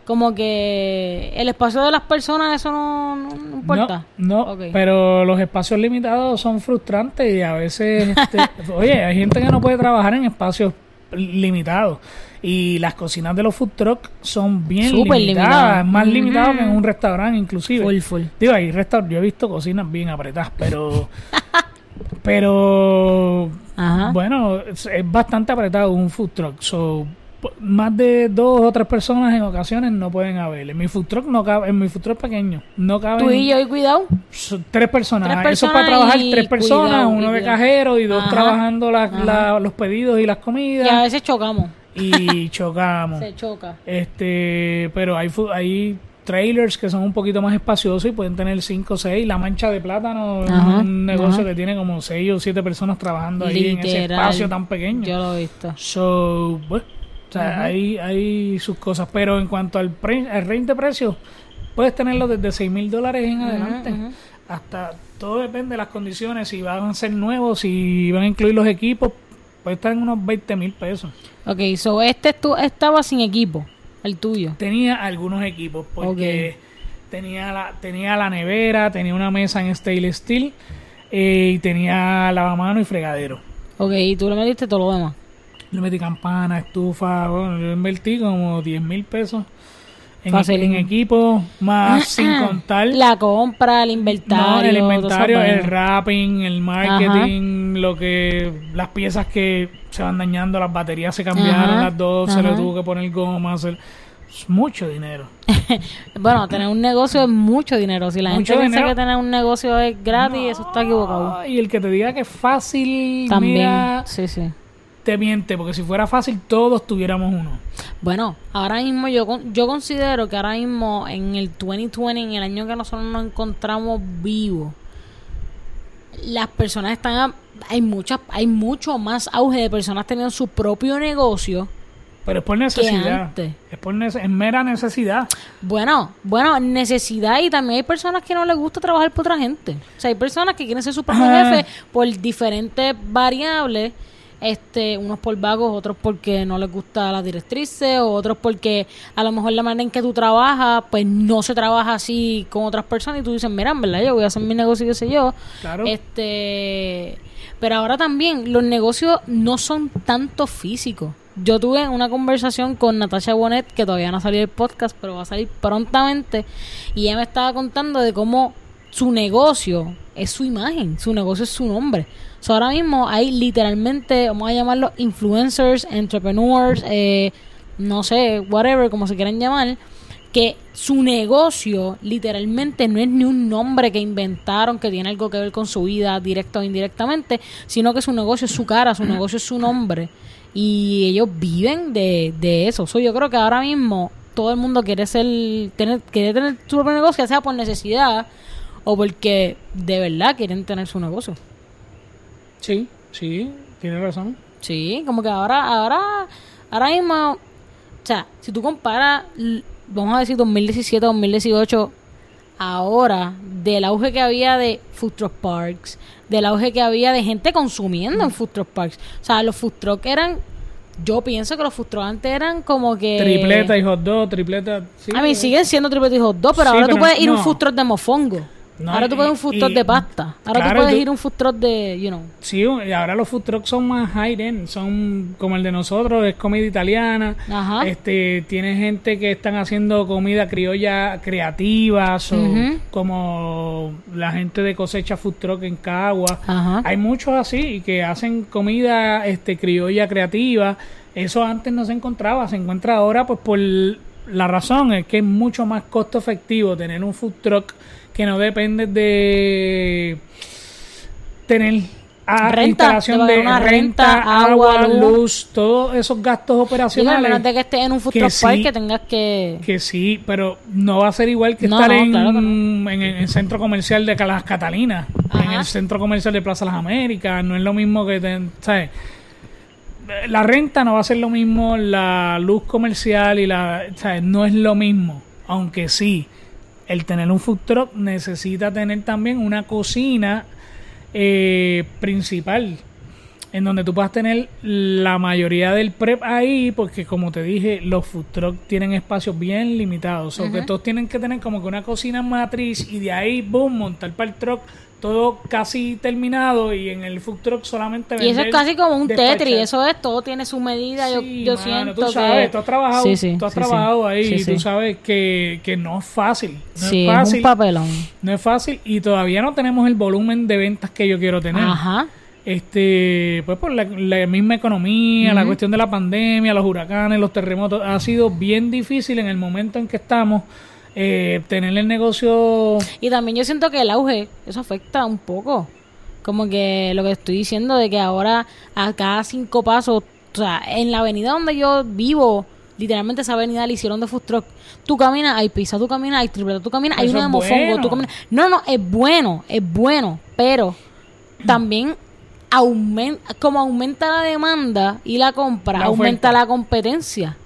como que el espacio de las personas, eso no, no- no importa. No, pero los espacios limitados son frustrantes y a veces, este, oye, hay gente que no puede trabajar en espacios limitados y las cocinas de los food truck son bien Súper limitadas, limitadas. más Ujú. limitado que en un restaurante inclusive. Full, full. Digo, hay restaurantes, yo he visto cocinas bien apretadas, pero pero Ajá. bueno, es, es bastante apretado un food truck. So, más de dos o tres personas en ocasiones no pueden haber. En mi food truck no cabe, en mi food truck pequeño, no caben Tú y yo, y cuidado. tres personas. Tres Eso es para personas trabajar tres personas, cuidado, uno de cajero y dos Ajá. trabajando la- los pedidos y las Y a comidas veces chocamos, y chocamos. se choca. Este, pero hay hay trailers que son un poquito más espaciosos y pueden tener cinco o seis. La mancha de plátano es Ajá, un negocio ajá. que tiene como seis o siete personas trabajando ahí en ese espacio tan pequeño. Yo lo he visto. So, bueno, o sea, hay, hay sus cosas. Pero en cuanto al, pre- al range de precios, puedes tenerlo desde 6 mil dólares en adelante. Hasta todo depende de las condiciones. Si van a ser nuevos, si van a incluir los equipos, puede estar en unos 20 mil pesos. Ok, so este tú estaba sin equipo, el tuyo. Tenía algunos equipos porque tenía, la, tenía la nevera, tenía una mesa en stainless steel eh, y tenía lavamano y fregadero. Ok, y tú le metiste todo lo demás. Le metí campana, estufa, bueno, yo invertí como 10 mil pesos en, Fácil. en equipo, más sin contar La compra, el no, inventario. el todas inventario, el wrapping, el marketing, lo que las piezas que se van dañando, las baterías se cambiaron, Ajá, las dos, se le tuvo que poner goma, hacer es mucho dinero. Bueno, tener un negocio es mucho dinero. Si la Mucho gente piensa dinero. que tener un negocio es gratis, eso está equivocado. Ah, Y el que te diga que es fácil, También, mira, sí, sí. Te miente, porque si fuera fácil todos tuviéramos uno. Bueno, ahora mismo yo con- yo considero que ahora mismo en el 2020, en el año que nosotros nos encontramos vivos, las personas están a- hay muchas hay mucho más auge de personas teniendo su propio negocio Pero es por necesidad. Es por es mera necesidad. Bueno, bueno, necesidad y también hay personas que no les gusta trabajar por otra gente. O sea, hay personas que quieren ser su propio Ah. jefe por diferentes variables. Este, unos por vagos, otros porque no les gusta las directrices, o otros porque a lo mejor la manera en que tú trabajas, pues no se trabaja así con otras personas y tú dices, mira, en verdad, yo voy a hacer mi negocio y qué sé yo. Claro. Este, pero ahora también los negocios no son tanto físicos. Yo tuve una conversación con Natasha Bonet, que todavía no ha salido el podcast, pero va a salir prontamente, y ella me estaba contando de cómo su negocio es su imagen, su negocio es su nombre. O sea, ahora mismo hay literalmente, vamos a llamarlos influencers, entrepreneurs, eh, no sé, whatever, como se quieran llamar, que su negocio literalmente no es ni un nombre que inventaron que tiene algo que ver con su vida directa o indirectamente, sino que su negocio es su cara, su negocio es su nombre y ellos viven de, de eso. So, yo creo que ahora mismo todo el mundo quiere ser tener quiere tener su propio negocio, sea por necesidad o porque de verdad quieren tener su negocio. Sí, sí, tiene razón. Sí, como que ahora, ahora, ahora mismo, o sea, si tú comparas, vamos a decir 2017, 2018, ahora, del auge que había de food truck parks, del auge que había de gente consumiendo en food truck parks. O sea, los food truck eran, yo pienso que los food truck antes eran como que... Tripleta y hot dog, tripleta. Sí, a mí eh, siguen siendo tripleta y hot dog, pero Sí, ahora tú pero puedes ir a un food truck de mofongo. No, ahora tú puedes un food truck y- de pasta. Ahora claro, tú puedes tú- ir a un food truck de, you know. Sí, y ahora los food trucks son más high end, son como el de nosotros, es comida italiana. Ajá. Este, tiene gente que están haciendo comida criolla creativa, so, Ujú. como la gente de cosecha food truck en Cagua. Ajá. Hay muchos así que hacen comida este criolla creativa. Eso antes no se encontraba, se encuentra ahora pues por la razón es que es mucho más costo efectivo tener un food truck que no depende de tener a- Renta, instalación de renta, renta, agua, luz. luz. todos esos gastos Digo, a operacionales. menos de que estés en un food que sí. que tengas que... Que sí, pero no va a ser igual que No, estar no, en, claro que en, el centro comercial de Las Catalinas, en el centro comercial de Plaza Las Américas. No es lo mismo que, te- ¿sabes? La renta no va a ser lo mismo, la luz comercial y la, ¿sabes? No es lo mismo, aunque sí, el tener un food truck necesita tener también una cocina eh, principal en donde tú puedas tener la mayoría del prep ahí, porque como te dije, los food truck tienen espacios bien limitados, o que todos tienen que tener como que una cocina matriz y de ahí, boom, montar para el truck todo casi terminado y en el food truck solamente Y eso es casi como un. Tetris, eso es, todo tiene su medida, yo, Sí, yo mano, siento tú sabes, que... tú has trabajado, Sí, sí, tú has trabajado ahí y tú sabes que, que no es fácil, no es fácil, un papelón. no es fácil y todavía no tenemos el volumen de ventas que yo quiero tener. Ajá. Este, pues por la, la misma economía, la cuestión de la pandemia, los huracanes, los terremotos, ha sido bien difícil en el momento en que estamos eh, tener el negocio. Y también yo siento que el auge, eso afecta un poco. Como que lo que estoy diciendo de que ahora a cada cinco pasos, o sea, en la avenida donde yo vivo, literalmente esa avenida le hicieron de food truck. Tú caminas, hay pizza, tú caminas, hay tripleta, tú caminas, hay una de mofongo, bueno. tú caminas. No, no, es bueno, es bueno, pero también aumenta, como aumenta la demanda y la compra, La aumenta la competencia.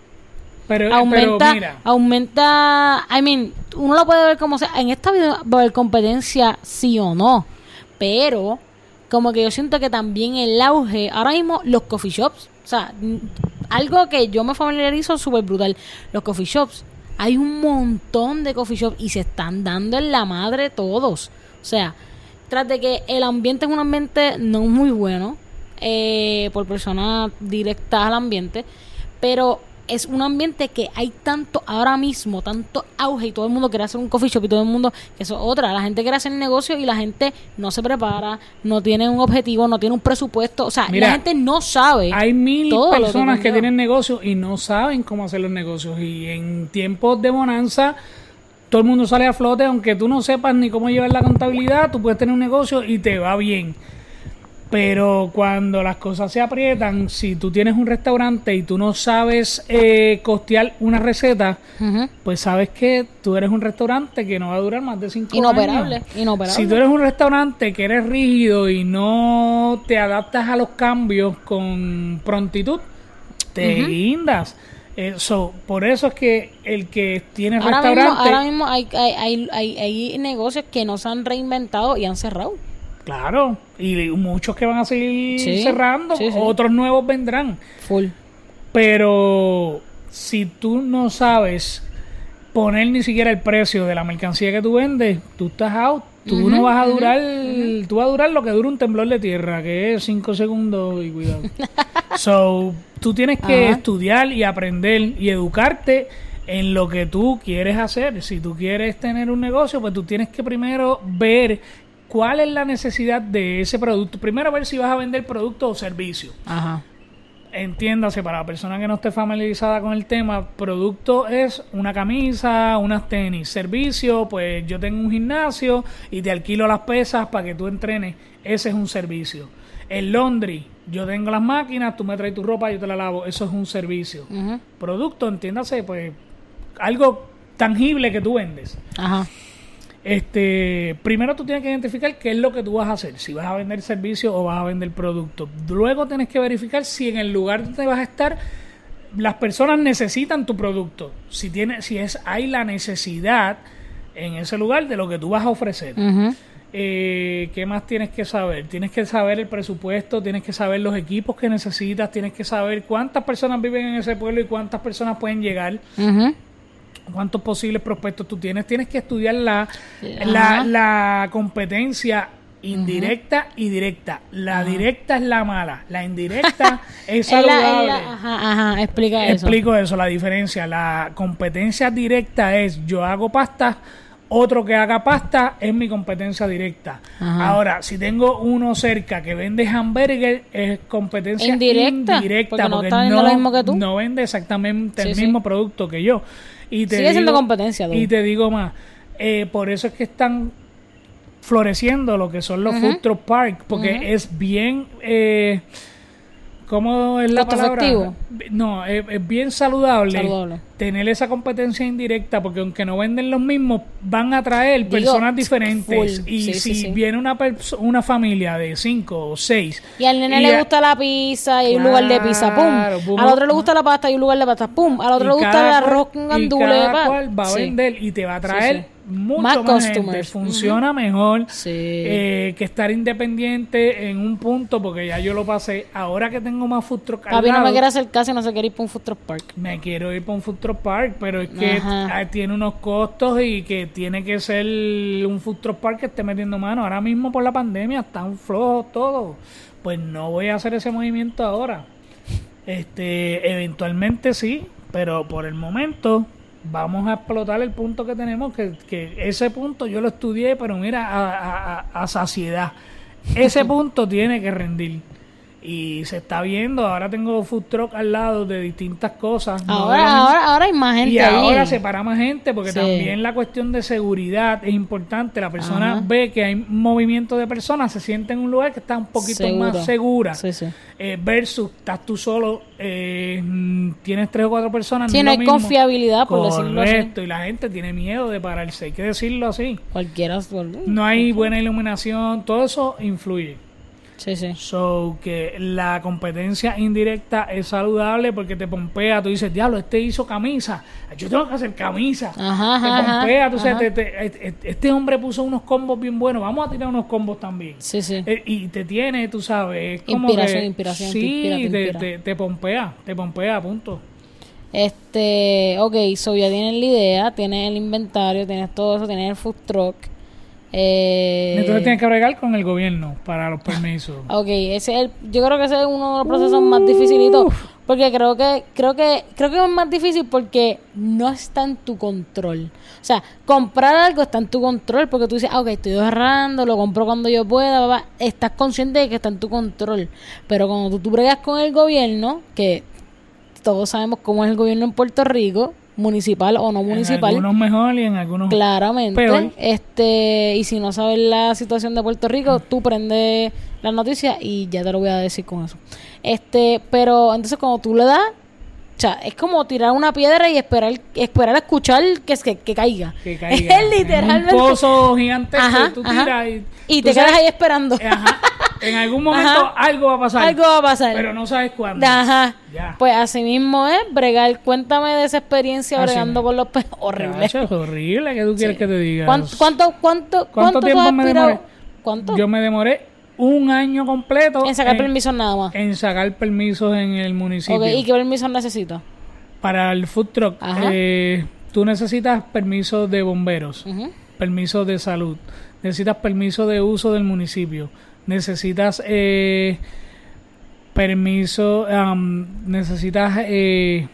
Pero, aumenta, pero mira, aumenta, I mean, uno lo puede ver como sea, en esta vida va a haber competencia sí o no, pero como que yo siento que también el auge, ahora mismo los coffee shops, o sea, algo que yo me familiarizo súper brutal, los coffee shops, hay un montón de coffee shops y se están dando en la madre todos, o sea, tras de que el ambiente es un ambiente no muy bueno, eh, por personas directas al ambiente, pero es un ambiente que hay tanto ahora mismo, tanto auge y todo el mundo quiere hacer un coffee shop y todo el mundo, que eso es otra, la gente quiere hacer negocio y la gente no se prepara, no tiene un objetivo, no tiene un presupuesto, o sea, Mira, la gente no sabe. hay mil que personas que conlleva. tienen negocios y no saben cómo hacer los negocios. Y en tiempos de bonanza, todo el mundo sale a flote, aunque tú no sepas ni cómo llevar la contabilidad, tú puedes tener un negocio y te va bien. Pero cuando las cosas se aprietan, si tú tienes un restaurante y tú no sabes eh, costear una receta, pues sabes que tú eres un restaurante que no va a durar más de cinco Inoperable, años. inoperable. Si tú eres un restaurante que eres rígido y no te adaptas a los cambios con prontitud, te guindas. Eh, so, por eso es que el que tiene Ahora mismo, restaurante, ahora mismo hay, hay, hay, hay, hay negocios que no se han reinventado y han cerrado. claro, y muchos que van a seguir Sí, cerrando, sí, sí. otros nuevos vendrán. Full. Pero si tú no sabes poner ni siquiera el precio de la mercancía que tú vendes, tú estás out. Tú no vas a durar, tú vas a durar lo que dura un temblor de tierra, que es 5 segundos y cuidado. so, tú tienes que Ajá. estudiar y aprender y educarte en lo que tú quieres hacer. Si tú quieres tener un negocio, pues tú tienes que primero ver cuál es la necesidad de ese producto. Primero ver si vas a vender producto o servicio Ajá. entiéndase, para la persona que no esté familiarizada con el tema, producto es una camisa, unas tenis. Servicio, pues yo tengo un gimnasio y te alquilo las pesas para que tú entrenes. Ese es un servicio. El laundry, yo tengo las máquinas, tú me traes tu ropa, yo te la lavo. Eso es un servicio. Producto, entiéndase, pues algo tangible que tú vendes. Ajá. Este, primero tú tienes que identificar qué es lo que tú vas a hacer, si vas a vender servicio o vas a vender producto. Luego tienes que verificar si en el lugar donde vas a estar las personas necesitan tu producto. Si tiene, si es hay la necesidad en ese lugar de lo que tú vas a ofrecer. Eh, ¿Qué más tienes que saber? Tienes que saber el presupuesto, tienes que saber los equipos que necesitas, tienes que saber cuántas personas viven en ese pueblo y cuántas personas pueden llegar Ujú. cuántos posibles prospectos tú tienes. Tienes que estudiar la, la, la competencia indirecta y directa. La directa es la mala, la indirecta es saludable. la- ajá, ajá, explica eso. Explico eso, la diferencia. La competencia directa es yo hago pasta, otro que haga pasta es mi competencia directa. Ajá. Ahora, si tengo uno cerca que vende hamburger, es competencia Indirecta, indirecta. porque no está vendiendo lo mismo que tú. no vende exactamente Sí, el sí. mismo producto que yo. Y te Sigue siendo competencia, dude. Y te digo más, eh, por eso es que están floreciendo lo que son los food truck park, porque es bien... Eh, ¿Cómo es la palabra? efectivo. No, es, es bien saludable, Saludable. tener esa competencia indirecta, porque aunque no venden los mismos, van a traer Digo, personas diferentes. full. Y Sí, si sí, sí. viene una, una familia de cinco o seis, Y al nene Y le a- gusta la pizza y hay un lugar de pizza, pum. pum. Al otro le gusta la pasta y un lugar de pasta, pum. Al otro y le gusta el arroz con y gandules. cada cual va a vender y te va a traer. Mucho Más más, gente. Funciona mejor Sí. eh, que estar independiente en un punto, porque ya yo lo pasé. Ahora que tengo más food truck Papi no me quiere hacer caso y no se quiere ir para un food truck park. me quiero ir para un food truck park, pero es que Ajá. ah, tiene unos costos y que tiene que ser un food truck park que esté metiendo mano. Ahora mismo por la pandemia están flojos todos. Pues no voy a hacer ese movimiento ahora. Este, eventualmente sí, pero por el momento vamos a explotar el punto que tenemos, que, que ese punto yo lo estudié, pero mira, a, a- a- saciedad. Ese punto tiene que rendir. Y se está viendo, ahora tengo food truck al lado de distintas cosas. Ahora, ahora, ahora hay más gente y ahí. ahora se para más gente porque Sí. también la cuestión de seguridad es importante. La persona Ajá. ve que hay movimiento de personas, se siente en un lugar que está un poquito Seguro. más segura. Sí, sí. Eh, versus estás tú solo, eh, tienes tres o cuatro personas. Sí, no hay mismo. confiabilidad, por decirlo así. Y la gente tiene miedo de pararse, hay que decirlo así. Cualquiera. No hay buena iluminación, todo eso influye. Sí, sí. So, que la competencia indirecta es saludable porque te pompea. Tú dices, diablo, este hizo camisa. Yo tengo que hacer camisa. Ajá, te ajá, pompea. Tú sabes, te- te- este- este hombre puso unos combos bien buenos. Vamos a tirar unos combos también. Sí, sí. Eh, y te tiene, tú sabes, es como Inspiración, que- inspiración, te Sí, inspira, te, inspira. te- te pompea, te pompea, punto. Este, ok, so ya tienes la idea, tienes el inventario, tienes todo eso, tienes el food truck. Eh, Entonces tienes que bregar con el gobierno para los permisos. Ok, ese es el, yo creo que ese es uno de los procesos más difíciles porque creo que creo que creo que es más difícil porque no está en tu control. O sea, comprar algo está en tu control porque tú dices, ah, ok, estoy ahorrando, lo compro cuando yo pueda, papá. estás consciente de que está en tu control. Pero cuando tú, tú bregas con el gobierno, que todos sabemos cómo es el gobierno en Puerto Rico, municipal o no En municipal, algunos mejor y en algunos Claramente. Peor. Este, y si no sabes la situación de Puerto Rico, tú prendes la noticia y ya te lo voy a decir con eso. Este, pero entonces cuando tú le das, o sea, es como tirar una piedra y esperar esperar a escuchar que, que, que caiga. que caiga. Es literalmente. En un pozo gigantesco Ajá, tú ajá. tiras y, Y tú te quedas ahí esperando. Ajá. En algún momento algo va a pasar. Algo va a pasar. Pero no sabes cuándo. Ajá. Ya. Pues así mismo es, bregar. Cuéntame de esa experiencia Así bregando con los peces. Horrible. Es horrible. ¿Qué tú quieres que te diga? ¿Cuánto, cuánto, cuánto, cuánto tú tiempo me demoré? ¿Cuánto? Yo me demoré un año completo en sacar permisos nada más. en sacar permisos en el municipio. ¿y qué permisos necesitas? Para el food truck, eh, tú necesitas permiso de bomberos, Ujú. permiso de salud, necesitas permiso de uso del municipio, necesitas eh, permiso, am, necesitas eh,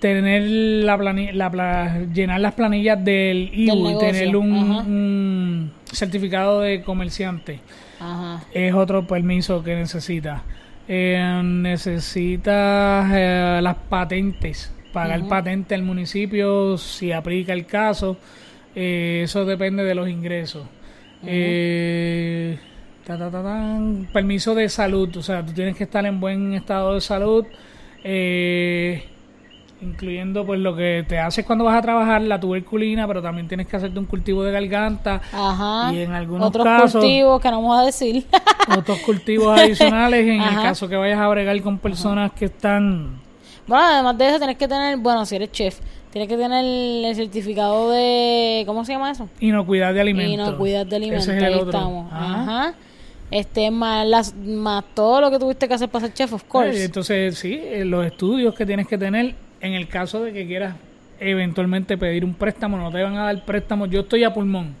tener la, plani- la pla- llenar las planillas del IBU tener un, un certificado de comerciante Ajá. es otro permiso que necesitas. Eh, necesitas eh, las patentes, pagar patente al municipio si aplica el caso. Eh, eso depende de los ingresos. Eh, ta, ta, ta, permiso de salud, o sea, tú tienes que estar en buen estado de salud. Eh, incluyendo pues lo que te haces cuando vas a trabajar, la tuberculina, pero también tienes que hacerte un cultivo de garganta Ajá. y en algunos Otros casos cultivos que no vamos a decir. otros cultivos adicionales en el caso que vayas a bregar con personas que están bueno, además de eso tienes que tener, bueno, si eres chef, tienes que tener el certificado de, ¿cómo se llama eso? inocuidad de alimentos. no cuidas de alimentos, Ese es el ahí otro. estamos. Ajá. Ajá. Este, más, las, más todo lo que tuviste que hacer para ser chef, of course. Eh, Entonces, sí, eh, los estudios que tienes que tener en el caso de que quieras eventualmente pedir un préstamo, no te van a dar préstamo. Yo estoy a pulmón.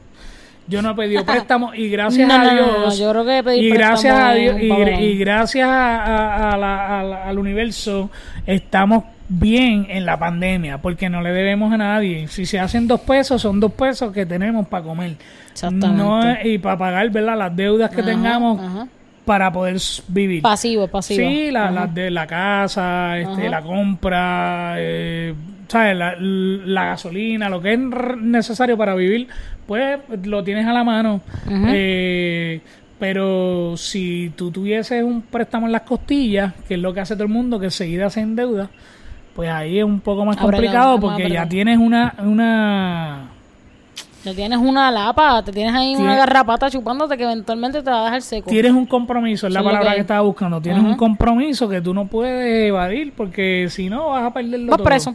Yo no he pedido préstamo y gracias No, a Dios. no, no, yo creo que y gracias a Dios y, gracias a- a- a la- a la- al universo estamos bien en la pandemia porque no le debemos a nadie. Si se hacen dos pesos, son dos pesos que tenemos para comer. Exactamente. No y para pagar ¿verdad? las deudas que Ajá, tenemos ajá. Para poder vivir. Pasivo, pasivo. Sí, la, las de la casa, este, Ajá. la compra, eh, ¿sabes? La, la gasolina, lo que es necesario para vivir, pues lo tienes a la mano. Eh, pero si tú tuvieses un préstamo en las costillas, que es lo que hace todo el mundo, que enseguida se endeuda, pues ahí es un poco más complicado porque ya tienes una... una Te tienes una lapa, te tienes ahí una Tiene- garrapata chupándote que eventualmente te va a dejar seco. Tienes un compromiso, es la lo palabra que que, estaba buscando. Tienes Ajá. un compromiso que tú no puedes evadir porque si no vas a perderlo Vas todo. preso.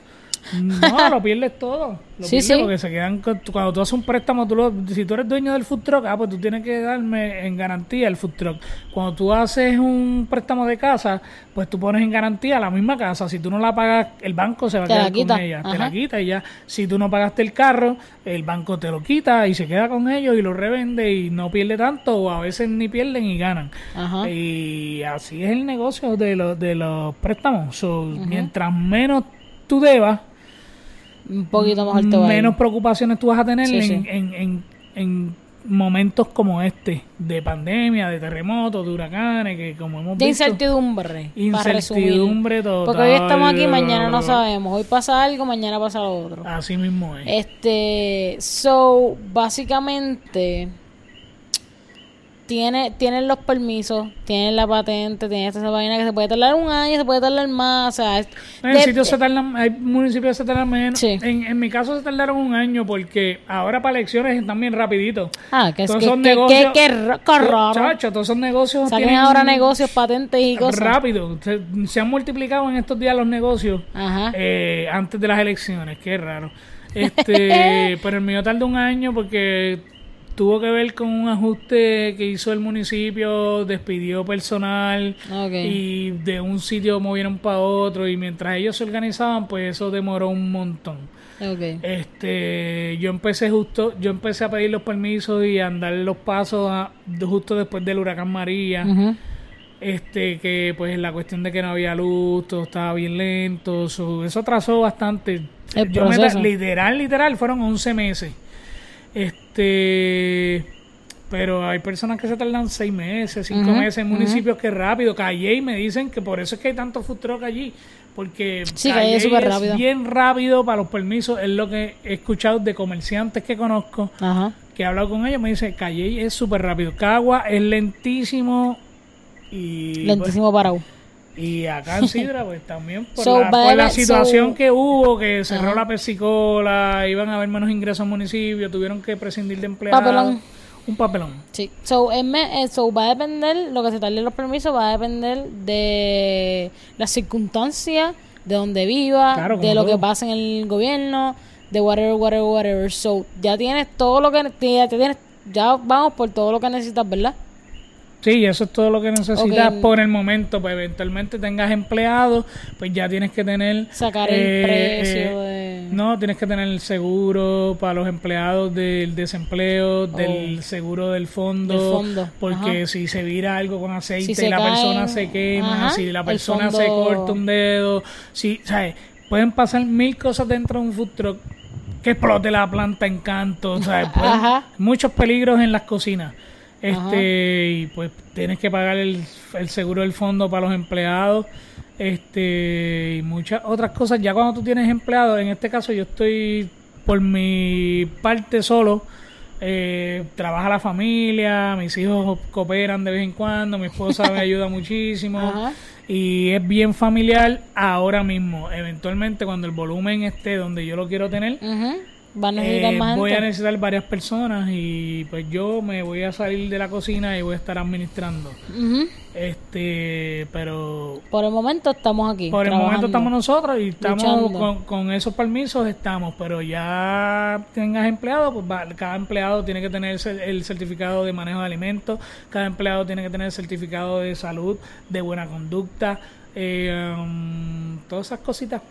No, lo pierdes todo. Lo Sí, pierdes sí. porque se quedan cuando tú haces un préstamo, tú lo- si tú eres dueño del food truck, ah, pues tú tienes que darme en garantía el food truck. Cuando tú haces un préstamo de casa, pues tú pones en garantía la misma casa. Si tú no la pagas, el banco se va a Te quedar con ella. Te la quita y ya. Si tú no pagaste el carro, el banco te lo quita y se queda con ellos y lo revende y no pierde tanto o a veces ni pierden y ganan. Ajá. Y así es el negocio de los, de los préstamos. So, Mientras menos tú debas, Un poquito mejor te va a ir. menos preocupaciones tú vas a tener Sí, en, sí. En, en- en momentos como este, de pandemia, de terremotos, de huracanes, que como hemos De visto... incertidumbre. para resumir. Incertidumbre total. Porque hoy estamos aquí, mañana no sabemos. Hoy pasa algo, mañana pasa lo otro. Así mismo es. Este, so, básicamente, tiene, tienen los permisos, tienen la patente, tienen esta vaina que se puede tardar un año, se puede tardar más, o sea, es- En de- sitios se tardan, hay municipios que se tardan menos. Sí. En, en mi caso se tardaron un año porque ahora para elecciones están bien rapidito. ah, que es Todos que, son que, negocios- que, que. Chacho, todos son negocios. Saquen ahora negocios, patentes y cosas. rápido. Se, se han multiplicado en estos días los negocios Ajá. eh, antes de las elecciones. Qué raro. Este, pero el mío tardó un año porque tuvo que ver con un ajuste que hizo el municipio, despidió personal y de un sitio movieron para otro y mientras ellos se organizaban, pues eso demoró un montón. Este, yo empecé justo, yo empecé a pedir los permisos y a andar los pasos a- justo después del huracán María. Este, que pues la cuestión de que no había luz, todo estaba bien lento, so- eso atrasó bastante. El Yo me literal, literal, fueron 11 meses. Este, pero hay personas que se tardan 6 meses, 5 Ujú, meses en municipios que rápido. Calle y me dicen que por eso es que hay tanto food truck allí. Porque Sí, Calle es rápido. bien rápido para los permisos. Es lo que he escuchado de comerciantes que conozco que he hablado con ellos, me dice Calle es súper rápido. Cagua es lentísimo y Lentísimo pues, y acá en Sidra pues también por So, la, por situación so- que hubo, que cerró la persicola, iban a haber menos ingresos al municipio, tuvieron que prescindir de empleados. Papelón. un papelón. Sí. So, me- eh, so, va a depender, lo que se tarde los permisos va a depender de las circunstancias, de donde viva, Claro, de lo que pasa en el gobierno, de whatever, whatever, whatever. So, ya tienes todo lo que ya tienes, ya vamos por todo lo que necesitas, ¿verdad? Sí, eso es todo lo que necesitas por el momento. Pues eventualmente tengas empleados, pues ya tienes que tener. Sacar el eh, precio eh, de... No, tienes que tener el seguro para los empleados del desempleo, del seguro del fondo. Oh. Del fondo, Porque ajá. si se vira algo con aceite, Si la persona se quema, ajá, si la persona se corta un dedo, si, ¿sabes? Pueden pasar mil cosas dentro de un food truck. Que explote la planta en canto, ¿sabes? Pueden- muchos peligros en las cocinas. Este, y pues tienes que pagar el, el seguro del fondo para los empleados. Este, y muchas otras cosas. Ya cuando tú tienes empleados, en este caso yo estoy por mi parte solo. Eh, trabaja la familia, mis hijos cooperan de vez en cuando, mi esposa me ayuda muchísimo Ajá. y es bien familiar ahora mismo. Eventualmente cuando el volumen esté donde yo lo quiero tener. Van a necesitar eh, más voy a necesitar varias personas y pues yo me voy a salir de la cocina y voy a estar administrando. Este, pero Por el momento estamos aquí. por el momento estamos nosotros y estamos con, con esos permisos estamos, pero ya tengas empleado, pues va- cada empleado tiene que tener el certificado de manejo de alimentos, cada empleado tiene que tener el certificado de salud, de buena conducta, eh, um, todas esas cositas,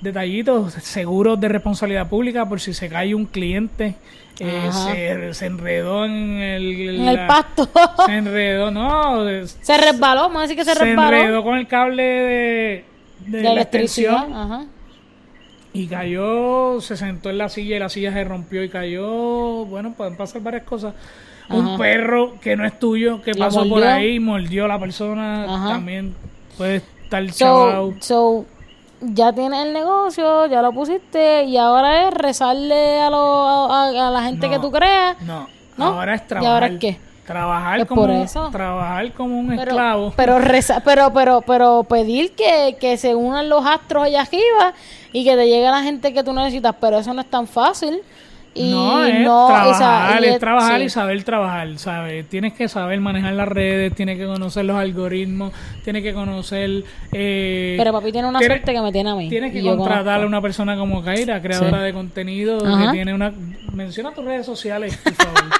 detallitos, seguros de responsabilidad pública por si se cae un cliente, eh, se, se enredó en el, En el pasto. se enredó, no, se resbaló, vamos a decir que se, se resbaló. enredó con el cable de, de de la electricidad. extensión Ajá. y cayó, se sentó en la silla y la silla se rompió y cayó. Bueno, pueden pasar varias cosas. Un perro que no es tuyo, que La pasó por ahí, mordió a la persona, Ajá. también puede estar so, ya tienes el negocio, ya lo pusiste y ahora es rezarle a, lo- a, a la gente No, que tú creas. No, ¿No? ahora es ¿Y trabajar. ahora es qué? Trabajar Es como, por eso. trabajar como un Pero, esclavo. pero, reza- pero, pero, pero pedir que, que se unan los astros allá arriba y que te llegue la gente que tú necesitas, pero eso no es tan fácil. Y no, es no, trabajar, y es es- trabajar sí. y saber trabajar, ¿sabes? Tienes que saber manejar las redes, tienes que conocer los algoritmos, tienes que conocer... Eh, Pero papi tiene una tienes- suerte que me tiene a mí. Tienes que contratar a una persona como Kaira, creadora Sí. de contenido, Ajá. que tiene una... Menciona tus redes sociales, por favor.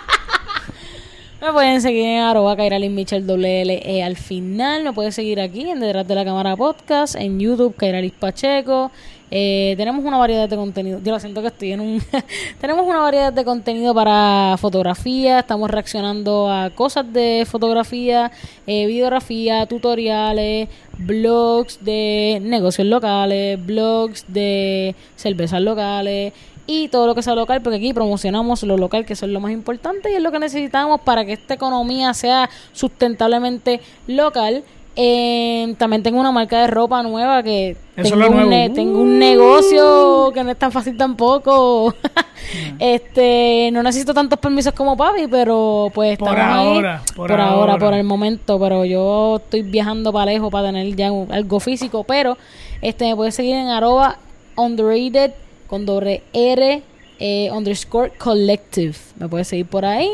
Me pueden seguir en arroba Kairalin Michel L E al final. Me pueden seguir aquí en Detrás de la Cámara Podcast, en YouTube Kairalis Pacheco. Eh, tenemos una variedad de contenido. Yo lo siento que estoy en un... tenemos una variedad de contenido para fotografía. Estamos reaccionando a cosas de fotografía, eh, videografía, tutoriales, blogs de negocios locales, blogs de cervezas locales y todo lo que sea local, porque aquí promocionamos lo local, que eso es lo más importante y es lo que necesitamos para que esta economía sea sustentablemente local. Eh, también tengo una marca de ropa nueva que Eso tengo, un, ne- tengo un negocio que no es tan fácil tampoco. este, no necesito tantos permisos como papi, pero pues Por estamos ahí. ahora, por por ahora, ahora. por el momento, pero yo estoy viajando para lejos para tener ya un- algo físico, pero este me puedes seguir en arroba underrated con doble R eh, underscore collective. Me puedes seguir por ahí.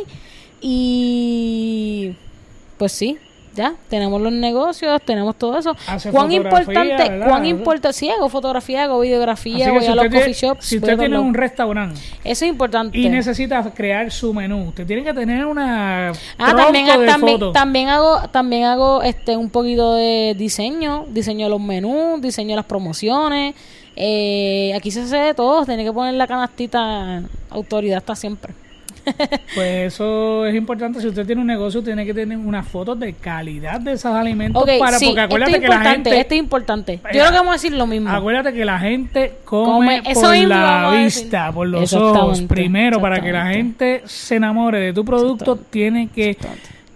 Y pues sí, ya, tenemos los negocios, tenemos todo eso. Hace cuán importante, ¿verdad? cuán importante, sí, hago fotografía, hago videografía, voy a los coffee shops. si usted tiene un restaurante Eso es importante. y necesita crear su menú, usted tiene que tener una Ah, también, de también, hago, también hago este un poquito de diseño, diseño de los menús, diseño de las promociones. Eh, aquí se hace de todo, tiene que poner la canastita, autoridad está siempre. Pues eso es importante. Si usted tiene un negocio, tiene que tener unas fotos de calidad de esos alimentos Ok, para sí, porque acuérdate que la gente esto es importante. Yo Mira, creo que vamos a decir lo mismo. Acuérdate que la gente come, Come, eso por la vista, por los ojos. Primero, para que la gente se enamore de tu producto, tiene que,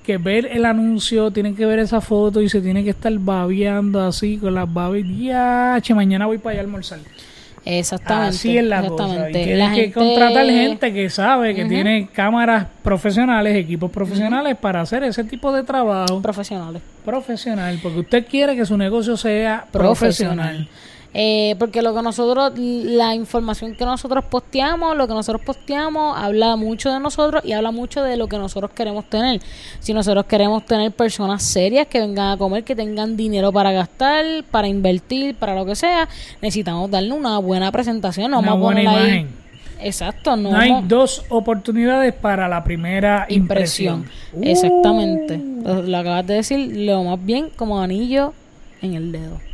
que ver el anuncio, tienen que ver esa foto y se tiene que estar babeando así con las babas. Ya, che, mañana voy para allá a almorzar. Exactamente. Así es la cosa. Y tienes La que gente- contratar gente que sabe, que tiene cámaras profesionales, equipos profesionales para hacer ese tipo de trabajo profesionales. profesional, porque usted quiere que su negocio sea Profesional. profesional. Eh, porque lo que nosotros, la información que nosotros posteamos, lo que nosotros posteamos, habla mucho de nosotros y habla mucho de lo que nosotros queremos tener. Si nosotros queremos tener personas serias que vengan a comer, que tengan dinero para gastar, para invertir, para lo que sea, necesitamos darle una buena presentación. una buena imagen. Exacto, no, hay dos oportunidades para la primera impresión. Exactamente. Uh. Lo acabas de decir, lo más bien como anillo en el dedo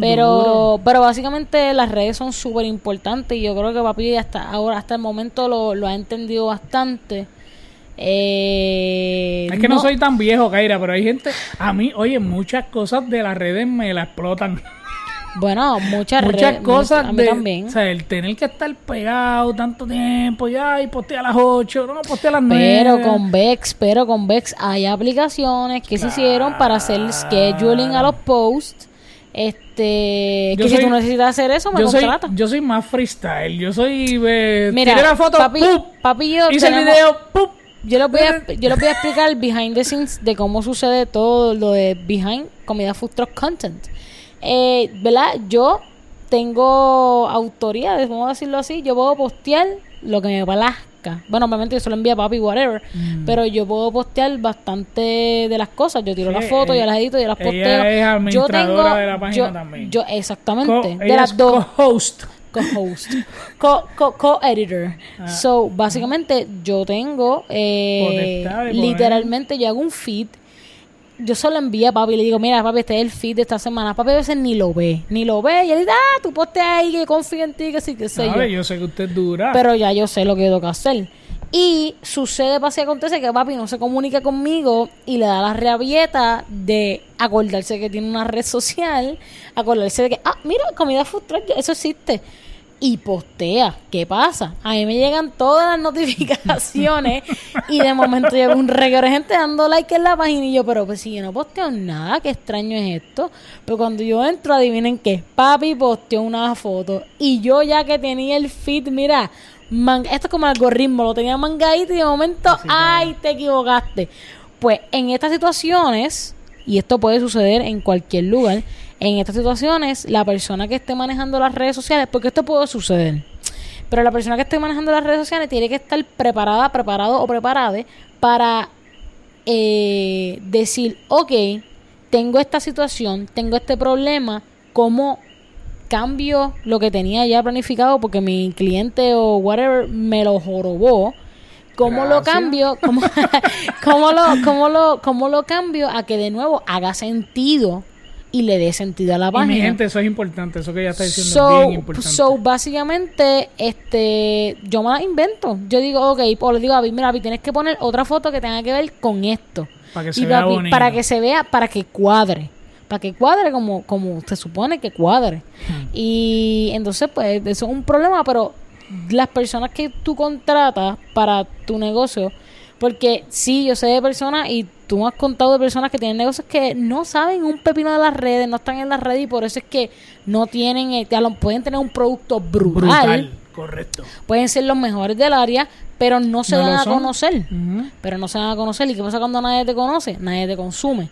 pero, pero básicamente las redes son súper importantes y yo creo que papi hasta ahora, hasta el momento lo, lo ha entendido bastante. Eh, es que no, soy tan viejo, Kaira, pero hay gente, a mí, oye, muchas cosas de las redes me la explotan. Bueno, muchas, muchas cosas a mí también. O sea, el tener que estar pegado tanto tiempo, ya, y postea a las 8, no, postea a las 9. Pero con Vex, pero con Vex hay aplicaciones que se hicieron para hacer scheduling a los posts este, que si tú necesitas hacer eso, me yo contrata. Soy, yo soy más freestyle. Yo soy. Eh, Mira, la foto, papi, yo. Hice el video, Yo les, voy a, yo les voy a explicar behind the scenes de cómo sucede todo lo de behind comida food truck content. Eh, ¿Verdad? Yo tengo autoría, vamos a decirlo así. Yo puedo postear lo que me bueno, obviamente yo se lo envío a papi, whatever. Mm. Pero yo puedo postear bastante de las cosas. Yo tiro las fotos, yo las edito, yo las posteo. Ella es yo tengo, de la página también. Yo, exactamente. de las dos. Co-host. Co-host. Co-editor. Ah. So, básicamente, yo tengo. Eh, literalmente, yo hago un feed yo solo envío a papi y le digo, mira, papi, este es el feed de esta semana. Papi a veces ni lo ve, ni lo ve. Y él dice, ah, tú poste ahí, que confío en ti, que sí, que sé yo. yo sé que usted dura. Pero ya yo sé lo que tengo que hacer. Y sucede, pasa y acontece que papi no se comunica conmigo y le da la rabieta de acordarse que tiene una red social, acordarse de que, ah, mira, comida food truck, eso existe y postea. ¿Qué pasa? A mí me llegan todas las notificaciones y de momento llega un reguero de gente dando like en la página y yo, pero pues si yo no posteo nada, qué extraño es esto. Pero cuando yo entro, adivinen qué, papi posteó una foto y yo ya que tenía el feed, mira, esto es como el algoritmo, lo tenía mangadito y de momento, ay, te equivocaste. Pues en estas situaciones, y esto puede suceder en cualquier lugar, en estas situaciones, la persona que esté manejando las redes sociales, porque esto puede suceder, pero la persona que esté manejando las redes sociales tiene que estar preparada, preparado o preparada para eh, decir, ok, tengo esta situación, tengo este problema, ¿cómo cambio lo que tenía ya planificado porque mi cliente o whatever me lo jorobó? ¿Cómo lo cambio? ¿Cómo, cómo, lo, cómo, lo, ¿Cómo lo cambio a que de nuevo haga sentido y le dé sentido a la página. Y mi gente, eso es importante, eso que ella está diciendo es bien importante. So, básicamente, este, yo me la invento. Yo digo, ok, o le digo a mira, tienes que poner otra foto que tenga que ver con esto. Para que se vea Para que se vea, para que cuadre. Para que cuadre como, como se supone que cuadre. Hmm. Y entonces, pues, eso es un problema, pero las personas que tú contratas para tu negocio, porque sí, yo sé de personas y tú me has contado de personas que tienen negocios que no saben un pepino de las redes, no están en las redes y por eso es que no tienen, eh, pueden tener un producto brutal. correcto. Pueden ser los mejores del área, pero no se dan a conocer. Pero no se dan a conocer. ¿Y qué pasa cuando nadie te conoce? Nadie te consume.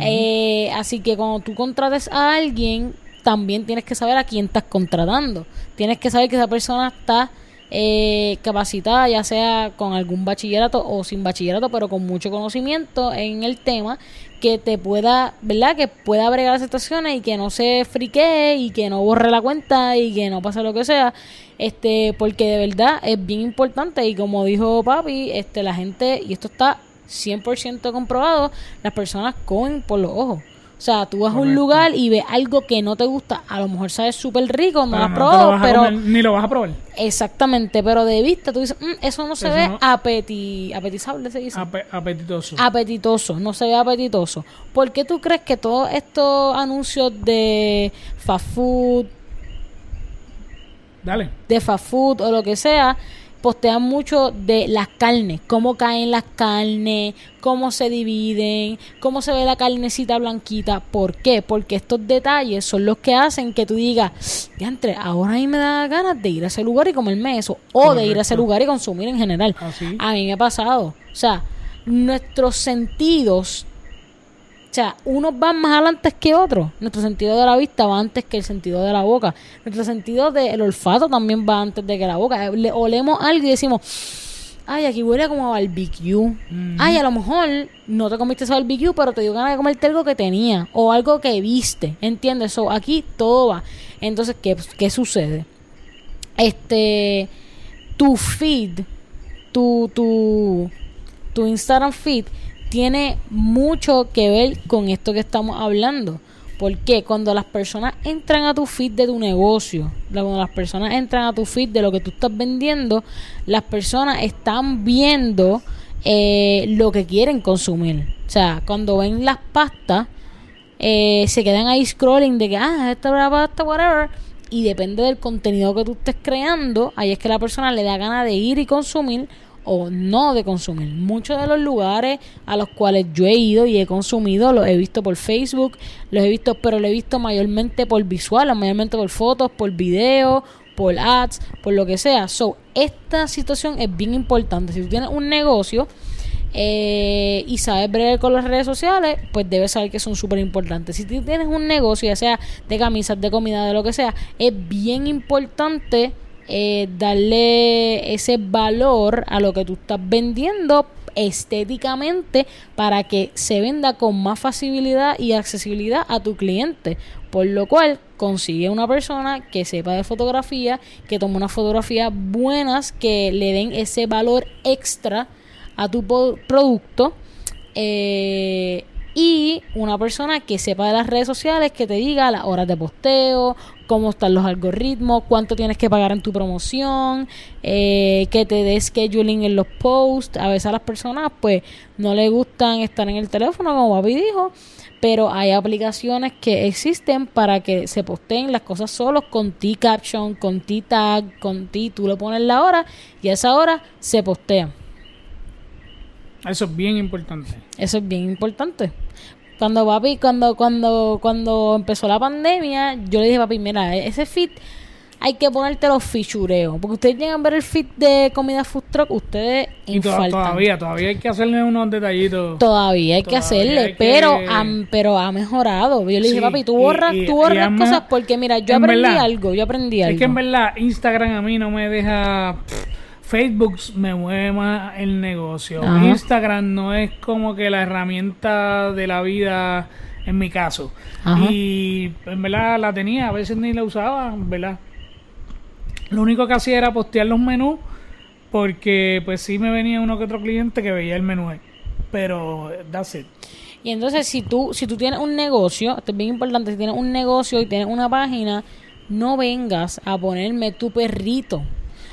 Eh, así que cuando tú contrates a alguien, también tienes que saber a quién estás contratando. Tienes que saber que esa persona está eh, capacitada, ya sea con algún bachillerato o sin bachillerato, pero con mucho conocimiento en el tema, que te pueda, ¿verdad? Que pueda bregar las situaciones y que no se friquee y que no borre la cuenta y que no pase lo que sea, este, porque de verdad es bien importante y como dijo papi, este, la gente, y esto está 100% comprobado, las personas comen por los ojos. O sea, tú vas a un lugar y ves algo que no te gusta, a lo mejor sabes súper rico, no lo has probado, pero... ni lo vas a probar. Exactamente, pero de vista tú dices, mm, eso no se ve apetizable, se dice. apetitoso. Apetitoso, no se ve apetitoso. ¿Por qué tú crees que todos estos anuncios de fast food, Dale. de fast food o lo que sea, postean mucho de las carnes, cómo caen las carnes, cómo se dividen, cómo se ve la carnecita blanquita. ¿Por qué? Porque estos detalles son los que hacen que tú digas, entre ahora a mí me da ganas de ir a ese lugar y comerme eso, o de ir a ese lugar y consumir en general. ¿Ah, a mí me ha pasado. O sea, nuestros sentidos O sea, unos van más adelante que otros. Nuestro sentido de la vista va antes que el sentido de la boca. Nuestro sentido del olfato también va antes de que la boca. Le olemos algo y decimos, ay, aquí huele como a barbecue. Ay, a lo mejor no te comiste ese barbecue, pero te dio ganas de comerte algo que tenía o algo que viste. ¿Entiendes? So, aquí todo va. Entonces, ¿qué, qué sucede? Este, tu feed, tu, tu, tu Instagram feed tiene mucho que ver con esto que estamos hablando. Porque cuando las personas entran a tu feed de tu negocio, cuando las personas entran a tu feed de lo que tú estás vendiendo, las personas están viendo eh, lo que quieren consumir. O sea, cuando ven las pastas, eh, se quedan ahí scrolling de que, ah, esta es la pasta, whatever. Y depende del contenido que tú estés creando, ahí es que la persona le da ganas de ir y consumir o no de consumir. Muchos de los lugares a los cuales yo he ido y he consumido los he visto por Facebook, los he visto, pero lo he visto mayormente por visual, mayormente por fotos, por videos, por ads, por lo que sea. So, esta situación es bien importante. Si tú tienes un negocio eh, y sabes bregar con las redes sociales, pues debes saber que son súper importantes. Si tú tienes un negocio, ya sea de camisas, de comida, de lo que sea, es bien importante eh, darle ese valor a lo que tú estás vendiendo estéticamente para que se venda con más facilidad y accesibilidad a tu cliente. Por lo cual consigue una persona que sepa de fotografía, que tome unas fotografías buenas, que le den ese valor extra a tu producto. Eh, y una persona que sepa de las redes sociales, que te diga las horas de posteo, cómo están los algoritmos, cuánto tienes que pagar en tu promoción, eh, que te dé scheduling en los posts. A veces a las personas pues no les gustan estar en el teléfono, como papi dijo, pero hay aplicaciones que existen para que se posteen las cosas solos con T-Caption, con T-Tag, con T, tú le pones la hora y a esa hora se postea. Eso es bien importante. Eso es bien importante. Cuando papi, cuando, cuando, cuando empezó la pandemia, yo le dije papi, mira, ese fit hay que ponerte los fichureos. Porque ustedes llegan a ver el fit de comida food truck, ustedes y todavía, todavía hay que hacerle unos detallitos. Todavía hay que hacerle, pero Ha, pero ha mejorado. Yo le dije, papi, tú borras, tú borras cosas porque mira, yo aprendí algo, yo aprendí algo. Es que en verdad Instagram a mí no me deja... Facebook me mueve más el negocio. Instagram no es como que la herramienta de la vida en mi caso. Y en verdad la tenía, a veces ni la usaba, ¿verdad? Lo único que hacía era postear los menús porque pues sí me venía uno que otro cliente que veía el menú ahí. Pero that's it. Y entonces si tú si tú tienes un negocio, esto es bien importante, si tienes un negocio y tienes una página, no vengas a ponerme tu perrito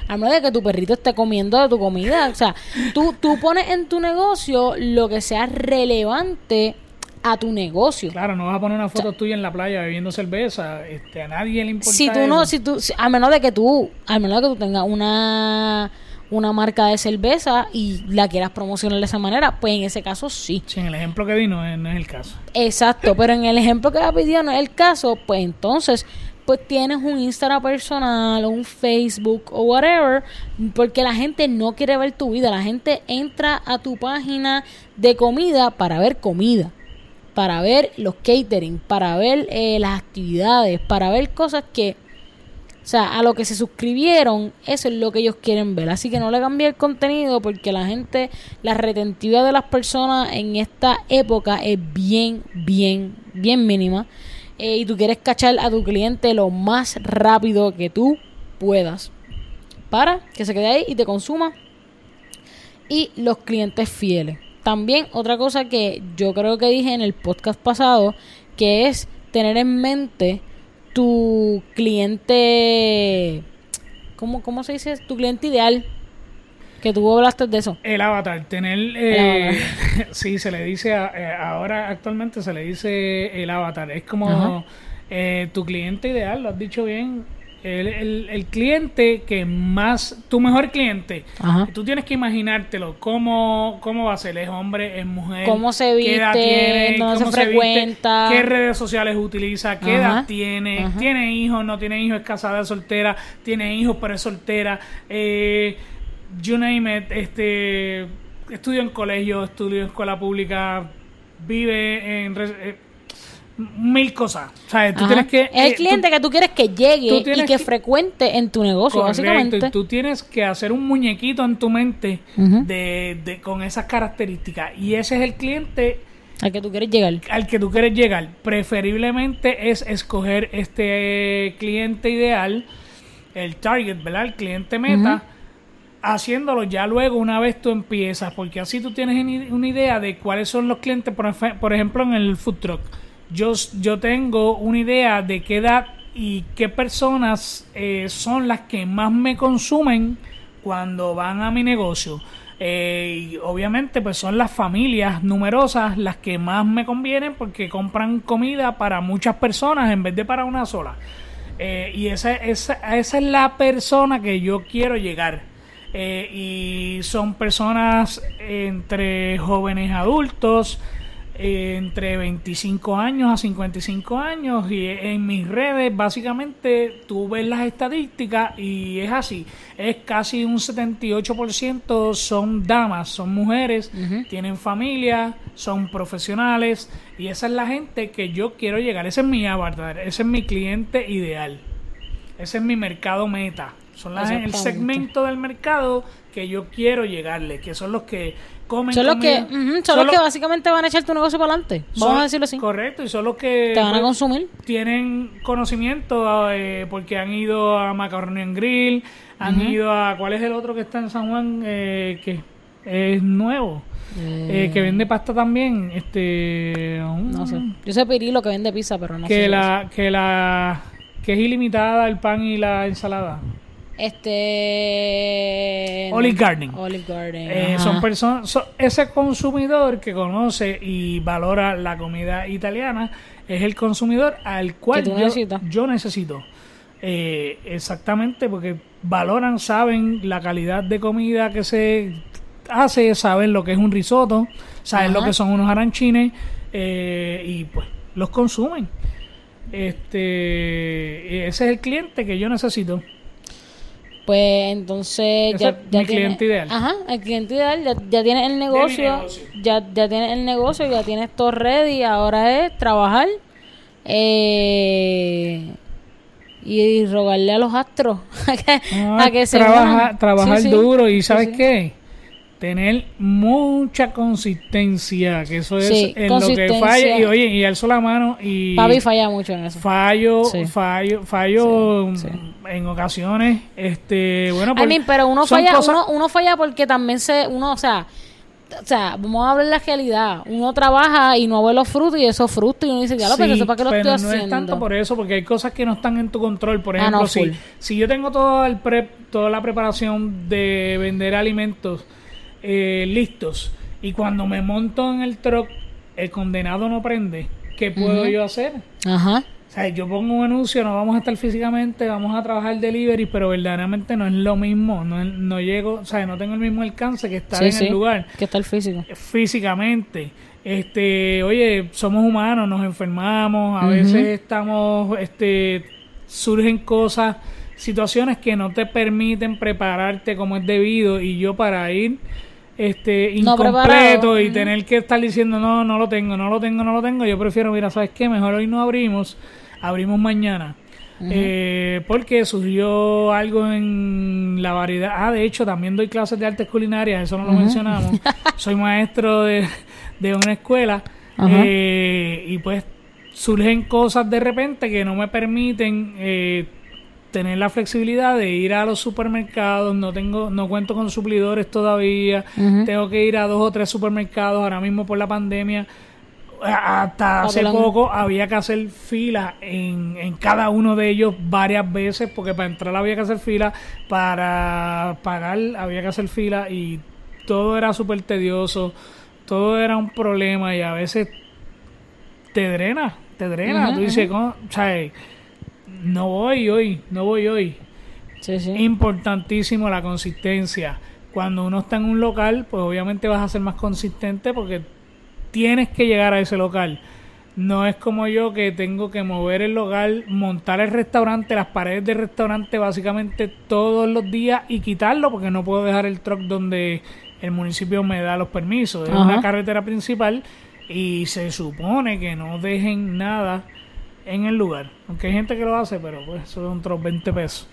a menos de que tu perrito esté comiendo de tu comida. O sea, tú, tú pones en tu negocio lo que sea relevante a tu negocio. Claro, no vas a poner una foto tuya en la playa bebiendo cerveza, este, a nadie le importa. Si tú no, si tú, a menos de que tú, a menos de que tú tengas una una marca de cerveza y la quieras promocionar de esa manera, pues en ese caso sí. Sí, en el ejemplo que di no es, no es el caso. Exacto, pero en el ejemplo que ha pedido no es el caso, pues entonces pues tienes un Instagram personal o un Facebook o whatever, porque la gente no quiere ver tu vida, la gente entra a tu página de comida para ver comida, para ver los catering, para ver eh, las actividades, para ver cosas que, o sea, a lo que se suscribieron, eso es lo que ellos quieren ver. Así que no le cambie el contenido porque la gente, la retentiva de las personas en esta época es bien, bien, bien mínima. Eh, y tú quieres cachar a tu cliente lo más rápido que tú puedas para que se quede ahí y te consuma. Y los clientes fieles. También otra cosa que yo creo que dije en el podcast pasado, que es tener en mente tu cliente, ¿cómo, cómo se dice? Tu cliente ideal que tú hablaste de eso. El avatar, tener... Eh, sí, se le dice, eh, ahora actualmente se le dice el avatar. Es como eh, tu cliente ideal, lo has dicho bien. El, el, cliente que más, tu mejor cliente, tú tienes que imaginártelo, cómo, cómo va a ser, es hombre, es mujer, cómo se viste, qué edad tiene, cómo se, frecuenta, qué redes sociales utiliza, qué edad tiene, tiene hijos, no tiene hijos, es casada, soltera, tiene hijos pero es soltera, eh, you name it, este, estudio en colegio, estudio en escuela pública, vive en... eh, mil cosas. O sea, tú Ajá. tienes que... es el eh, cliente tú- que tú quieres que llegue y que, que- frecuente en tu negocio, Correcto, básicamente. y tú tienes que hacer un muñequito en tu mente de, de- con esas características. Y ese es el cliente Al que tú quieres llegar. al que tú quieres llegar. Preferiblemente es escoger este cliente ideal, el target, ¿verdad? El cliente meta, haciéndolo ya luego una vez tú empiezas, porque así tú tienes una idea de cuáles son los clientes, por, ejemplo, en el food truck. Yo, yo tengo una idea de qué edad y qué personas eh, son las que más me consumen cuando van a mi negocio. Eh, y obviamente pues son las familias numerosas las que más me convienen porque compran comida para muchas personas en vez de para una sola. Eh, y esa, esa, esa es la persona que yo quiero llegar. Eh, y son personas entre jóvenes adultos, eh, entre 25 años a 55 años. Y en mis redes, básicamente, tú ves las estadísticas y es así. Es casi un 78% son damas, son mujeres, tienen familia, son profesionales. Y esa es la gente que yo quiero llegar. Ese es mi avatar, ese es mi cliente ideal. Ese es mi mercado meta. Son las- el segmento del mercado que yo quiero llegarle, que son los que comen Son los que, ujú, son los que básicamente van a echar tu negocio para adelante. Vamos son- a decirlo así. Correcto, y son los que Te van a pues, consumir. tienen conocimiento eh, porque han ido a Macaroni and Grill, han ido a... ¿Cuál es el otro que está en San Juan eh, que es nuevo? Eh, que vende pasta también. Este... un- No sé. Yo sé Pirilo que vende pizza, pero no sé. que si la que la que es ilimitada el pan y la ensalada. Este. Olive Garden. Olive Garden. Eh, son personas, so- ese consumidor que conoce y valora la comida italiana es el consumidor al cual yo, necesito. Eh, exactamente, porque valoran, saben la calidad de comida que se hace, saben lo que es un risotto, saben lo que son unos aranchines eh, y pues los consumen. Este, ese es el cliente que yo necesito. Pues entonces ya, ya mi tiene- cliente ideal. Ajá, el cliente ideal, ya, ya tienes el negocio, negocio. ya, ya tienes el negocio, ya tienes todo ready, ahora es trabajar eh, y rogarle a los astros a que, Ah, a que trabaja- trabajar Sí, sí. duro y ¿sabes sí. qué? Tener mucha consistencia, que eso es Sí, en lo que falla. Y oye, y alzo la mano y Papi falla mucho en eso. fallo, Sí. fallo, fallo Sí, en ocasiones. Este, bueno, I por- mean, pero uno falla, cosas- uno, uno falla porque también se, uno, o sea, o sea, vamos a hablar la realidad. Uno trabaja y no ve los frutos y esos frutos y uno dice, ya lo Sí, pero eso para qué lo pero estoy no haciendo. es tanto por eso, porque hay cosas que no están en tu control. Por Ah, ejemplo, no, si, si yo tengo todo el prep, toda la preparación de vender alimentos eh, listos y cuando me monto en el truck el condenado no prende, ¿qué puedo yo hacer? Ajá. O sea, yo pongo un anuncio, no vamos a estar físicamente, vamos a trabajar delivery, pero verdaderamente no es lo mismo, no, no llego, o sea, no tengo el mismo alcance que estar Sí, en sí, el lugar Que está el físico. físicamente. Este, oye, somos humanos, nos enfermamos, a veces estamos, este, surgen cosas, situaciones que no te permiten prepararte como es debido y yo para ir este incompleto y tener que estar diciendo no, no lo tengo, no lo tengo, no lo tengo, yo prefiero, mira, ¿sabes qué? Mejor hoy no abrimos, abrimos mañana. Eh, porque surgió algo en la variedad. Ah, de hecho, también doy clases de artes culinarias, eso no lo mencionamos. Soy maestro de, de una escuela eh, y pues surgen cosas de repente que no me permiten eh, tener la flexibilidad de ir a los supermercados. No tengo, no cuento con suplidores todavía. Tengo que ir a dos o tres supermercados ahora mismo por la pandemia. Hasta hace Hablando. poco había que hacer fila en, en cada uno de ellos varias veces, porque para entrar había que hacer fila, para pagar había que hacer fila y todo era súper tedioso, todo era un problema y a veces te drena, te drena. Ujú, Tú dices, ¿cómo? O sea, no voy hoy, no voy hoy. Sí, sí. Importantísimo la consistencia. Cuando uno está en un local, pues obviamente vas a ser más consistente porque tienes que llegar a ese local. No es como yo que tengo que mover el local, montar el restaurante, las paredes del restaurante básicamente todos los días y quitarlo porque no puedo dejar el truck donde el municipio me da los permisos. Es una carretera principal y se supone que no dejen nada en el lugar. Aunque hay gente que lo hace, pero pues son otros 20 pesos.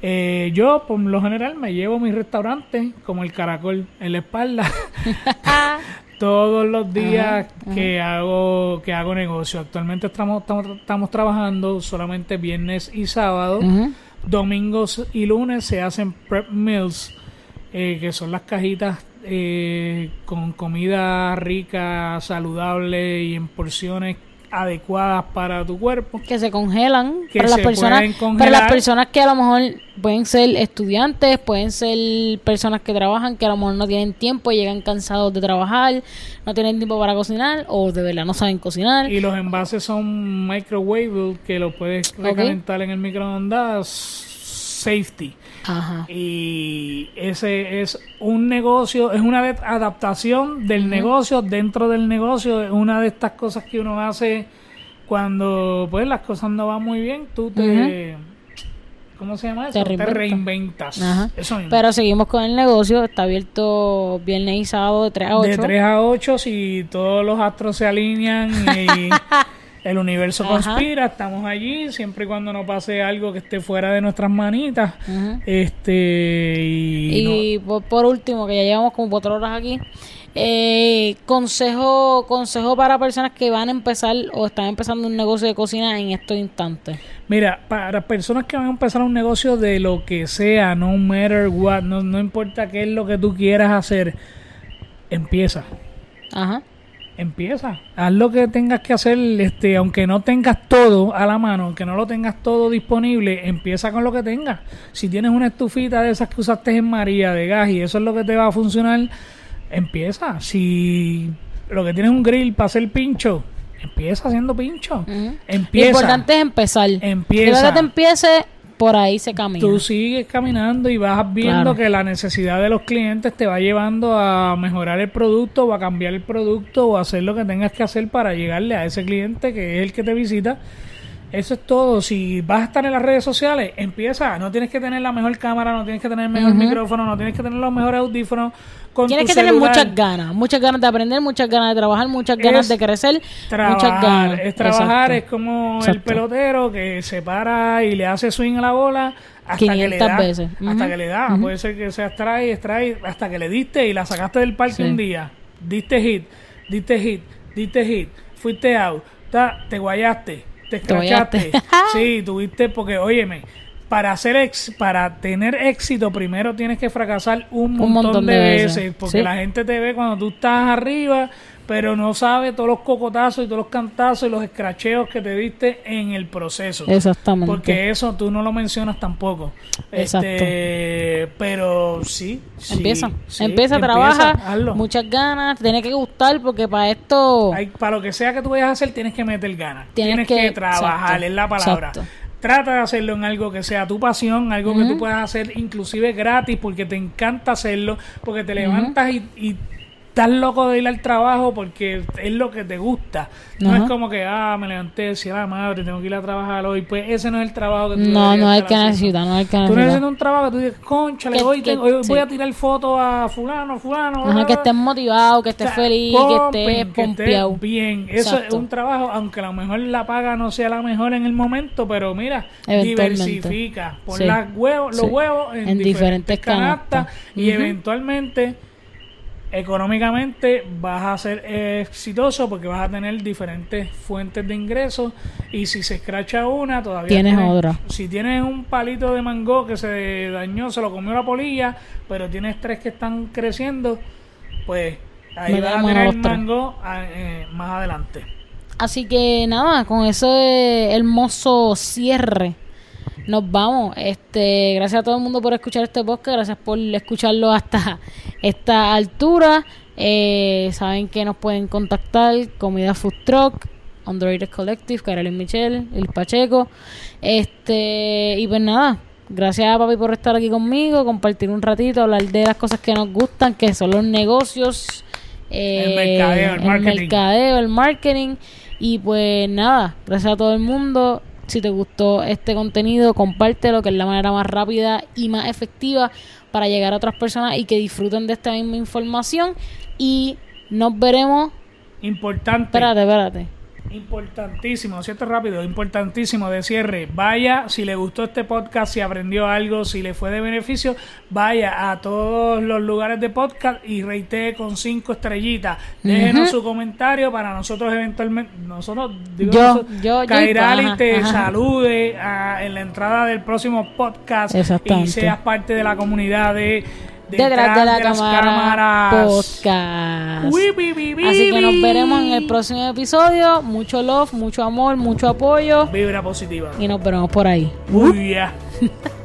Eh, yo, por lo general, me llevo mis restaurantes como el caracol en la espalda todos los días que hago que hago negocio. Actualmente estamos, estamos, trabajando solamente viernes y sábado. Domingos y lunes se hacen prep meals, eh, que son las cajitas eh, con comida rica, saludable y en porciones adecuadas para tu cuerpo. Que se congelan para, las personas, para las personas que a lo mejor pueden ser estudiantes, pueden ser personas que trabajan, que a lo mejor no tienen tiempo, llegan cansados de trabajar, no tienen tiempo para cocinar o de verdad no saben cocinar. Y los envases son microwave que lo puedes recalentar en el microondas safety. Y ese es un negocio, es una adaptación del negocio dentro del negocio, es una de estas cosas que uno hace cuando pues las cosas no van muy bien, tú te... ¿Cómo se llama eso? Te, reinventas. Pero seguimos con el negocio. Está abierto viernes y sábado de 3 a 8. De 3 a 8, si todos los astros se alinean y el universo conspira, estamos allí, siempre y cuando no pase algo que esté fuera de nuestras manitas. Este y, por, último, que ya llevamos como cuatro horas aquí, eh, consejo, consejo para personas que van a empezar o están empezando un negocio de cocina en estos instantes. Mira, para personas que van a empezar un negocio de lo que sea, no matter what, no, no importa qué es lo que tú quieras hacer, empieza. Ajá empieza. Haz lo que tengas que hacer, este, aunque no tengas todo a la mano, aunque no lo tengas todo disponible, empieza con lo que tengas. Si tienes una estufita de esas que usaste en María de gas y eso es lo que te va a funcionar, empieza. Si lo que tienes es un grill para hacer pincho, empieza haciendo pincho. Empieza. Lo importante es empezar. Empieza. que te empiece por ahí se camina. Tú sigues caminando y vas viendo que la necesidad de los clientes te va llevando a mejorar el producto o a cambiar el producto o a hacer lo que tengas que hacer para llegarle a ese cliente que es el que te visita eso es todo. Si vas a estar en las redes sociales, empieza. No tienes que tener la mejor cámara, no tienes que tener el mejor micrófono, no tienes que tener los mejores audífonos. Con tienes que tener muchas ganas, muchas ganas de aprender, muchas ganas de trabajar, muchas ganas de crecer, muchas ganas. Es trabajar, es como el pelotero que se para y le hace swing a la bola hasta que le da. Veces. Hasta que le da. Puede ser que sea strike, strike, hasta que le diste y la sacaste del parque un día. Diste hit, diste hit, diste hit, fuiste out, te guayaste te escrachaste. sí, tuviste, porque, óyeme, para hacer ex, para tener éxito primero tienes que fracasar un, montón, de, veces, porque la gente te ve cuando tú estás arriba pero no sabe todos los cocotazos y todos los cantazos y los escracheos que te diste en el proceso. Exactamente. Porque eso tú no lo mencionas tampoco. Exacto. Este, pero sí, Empieza, empieza, trabaja, muchas ganas, tiene que gustar porque para esto... para lo que sea que tú vayas a hacer tienes que meter ganas. Tienes, que, trabajar, es la palabra. Trata de hacerlo en algo que sea tu pasión, algo que tú puedas hacer inclusive gratis porque te encanta hacerlo, porque te levantas y estás loco de ir al trabajo porque es lo que te gusta. No es como que, ah, me levanté, decía la madre, tengo que ir a trabajar hoy. Pues ese no es el trabajo que tú No, no es que necesitas, no es que necesitas. Tú necesitas un trabajo que tú dices, concha, hoy, hoy voy a tirar fotos a fulano, fulano. que estés motivado, que estés feliz, que estés pompeado. bien, eso es un trabajo, aunque a lo mejor la paga no sea la mejor en el momento, pero mira, diversifica. Pon las huevos, los huevos en, diferentes, canastas, y eventualmente económicamente vas a ser exitoso porque vas a tener diferentes fuentes de ingresos y si se escracha una todavía tienes, otra. Si tienes un palito de mango que se dañó se lo comió la polilla pero tienes tres que están creciendo pues ahí vas a tener el mango ah, eh, más adelante. Así que nada con ese hermoso cierre nos vamos. Este, gracias a todo el mundo por escuchar este podcast, gracias por escucharlo hasta esta altura. Eh, saben que nos pueden contactar, Comida Food Truck, Underrated Collective, Carolyn Michelle, El Pacheco. Este, y pues nada, gracias a papi por estar aquí conmigo, compartir un ratito, hablar de las cosas que nos gustan, que son los negocios, el mercadeo, el, marketing. mercadeo, el marketing. Y pues nada, gracias a todo el mundo. Si te gustó este contenido, compártelo, que es la manera más rápida y más efectiva para llegar a otras personas y que disfruten de esta misma información. Y nos veremos importante. Espérate, espérate. Importantísimo, ¿cierto? Rápido, importantísimo de cierre. Vaya, si le gustó este podcast, si aprendió algo, si le fue de beneficio, vaya a todos los lugares de podcast y reitee con cinco estrellitas. Déjenos su comentario para nosotros eventualmente, nosotros, digo, Yo, nosotros, yo, yo, ajá, te ajá. salude ah, en la entrada del próximo podcast y seas parte de la comunidad de Detrás de la las cámara cámaras. podcast. Uy, bi, bi, bi, Así que nos veremos en el próximo episodio. Mucho love, mucho amor, mucho apoyo. Vibra positiva. Y nos veremos por ahí. Uy, ya.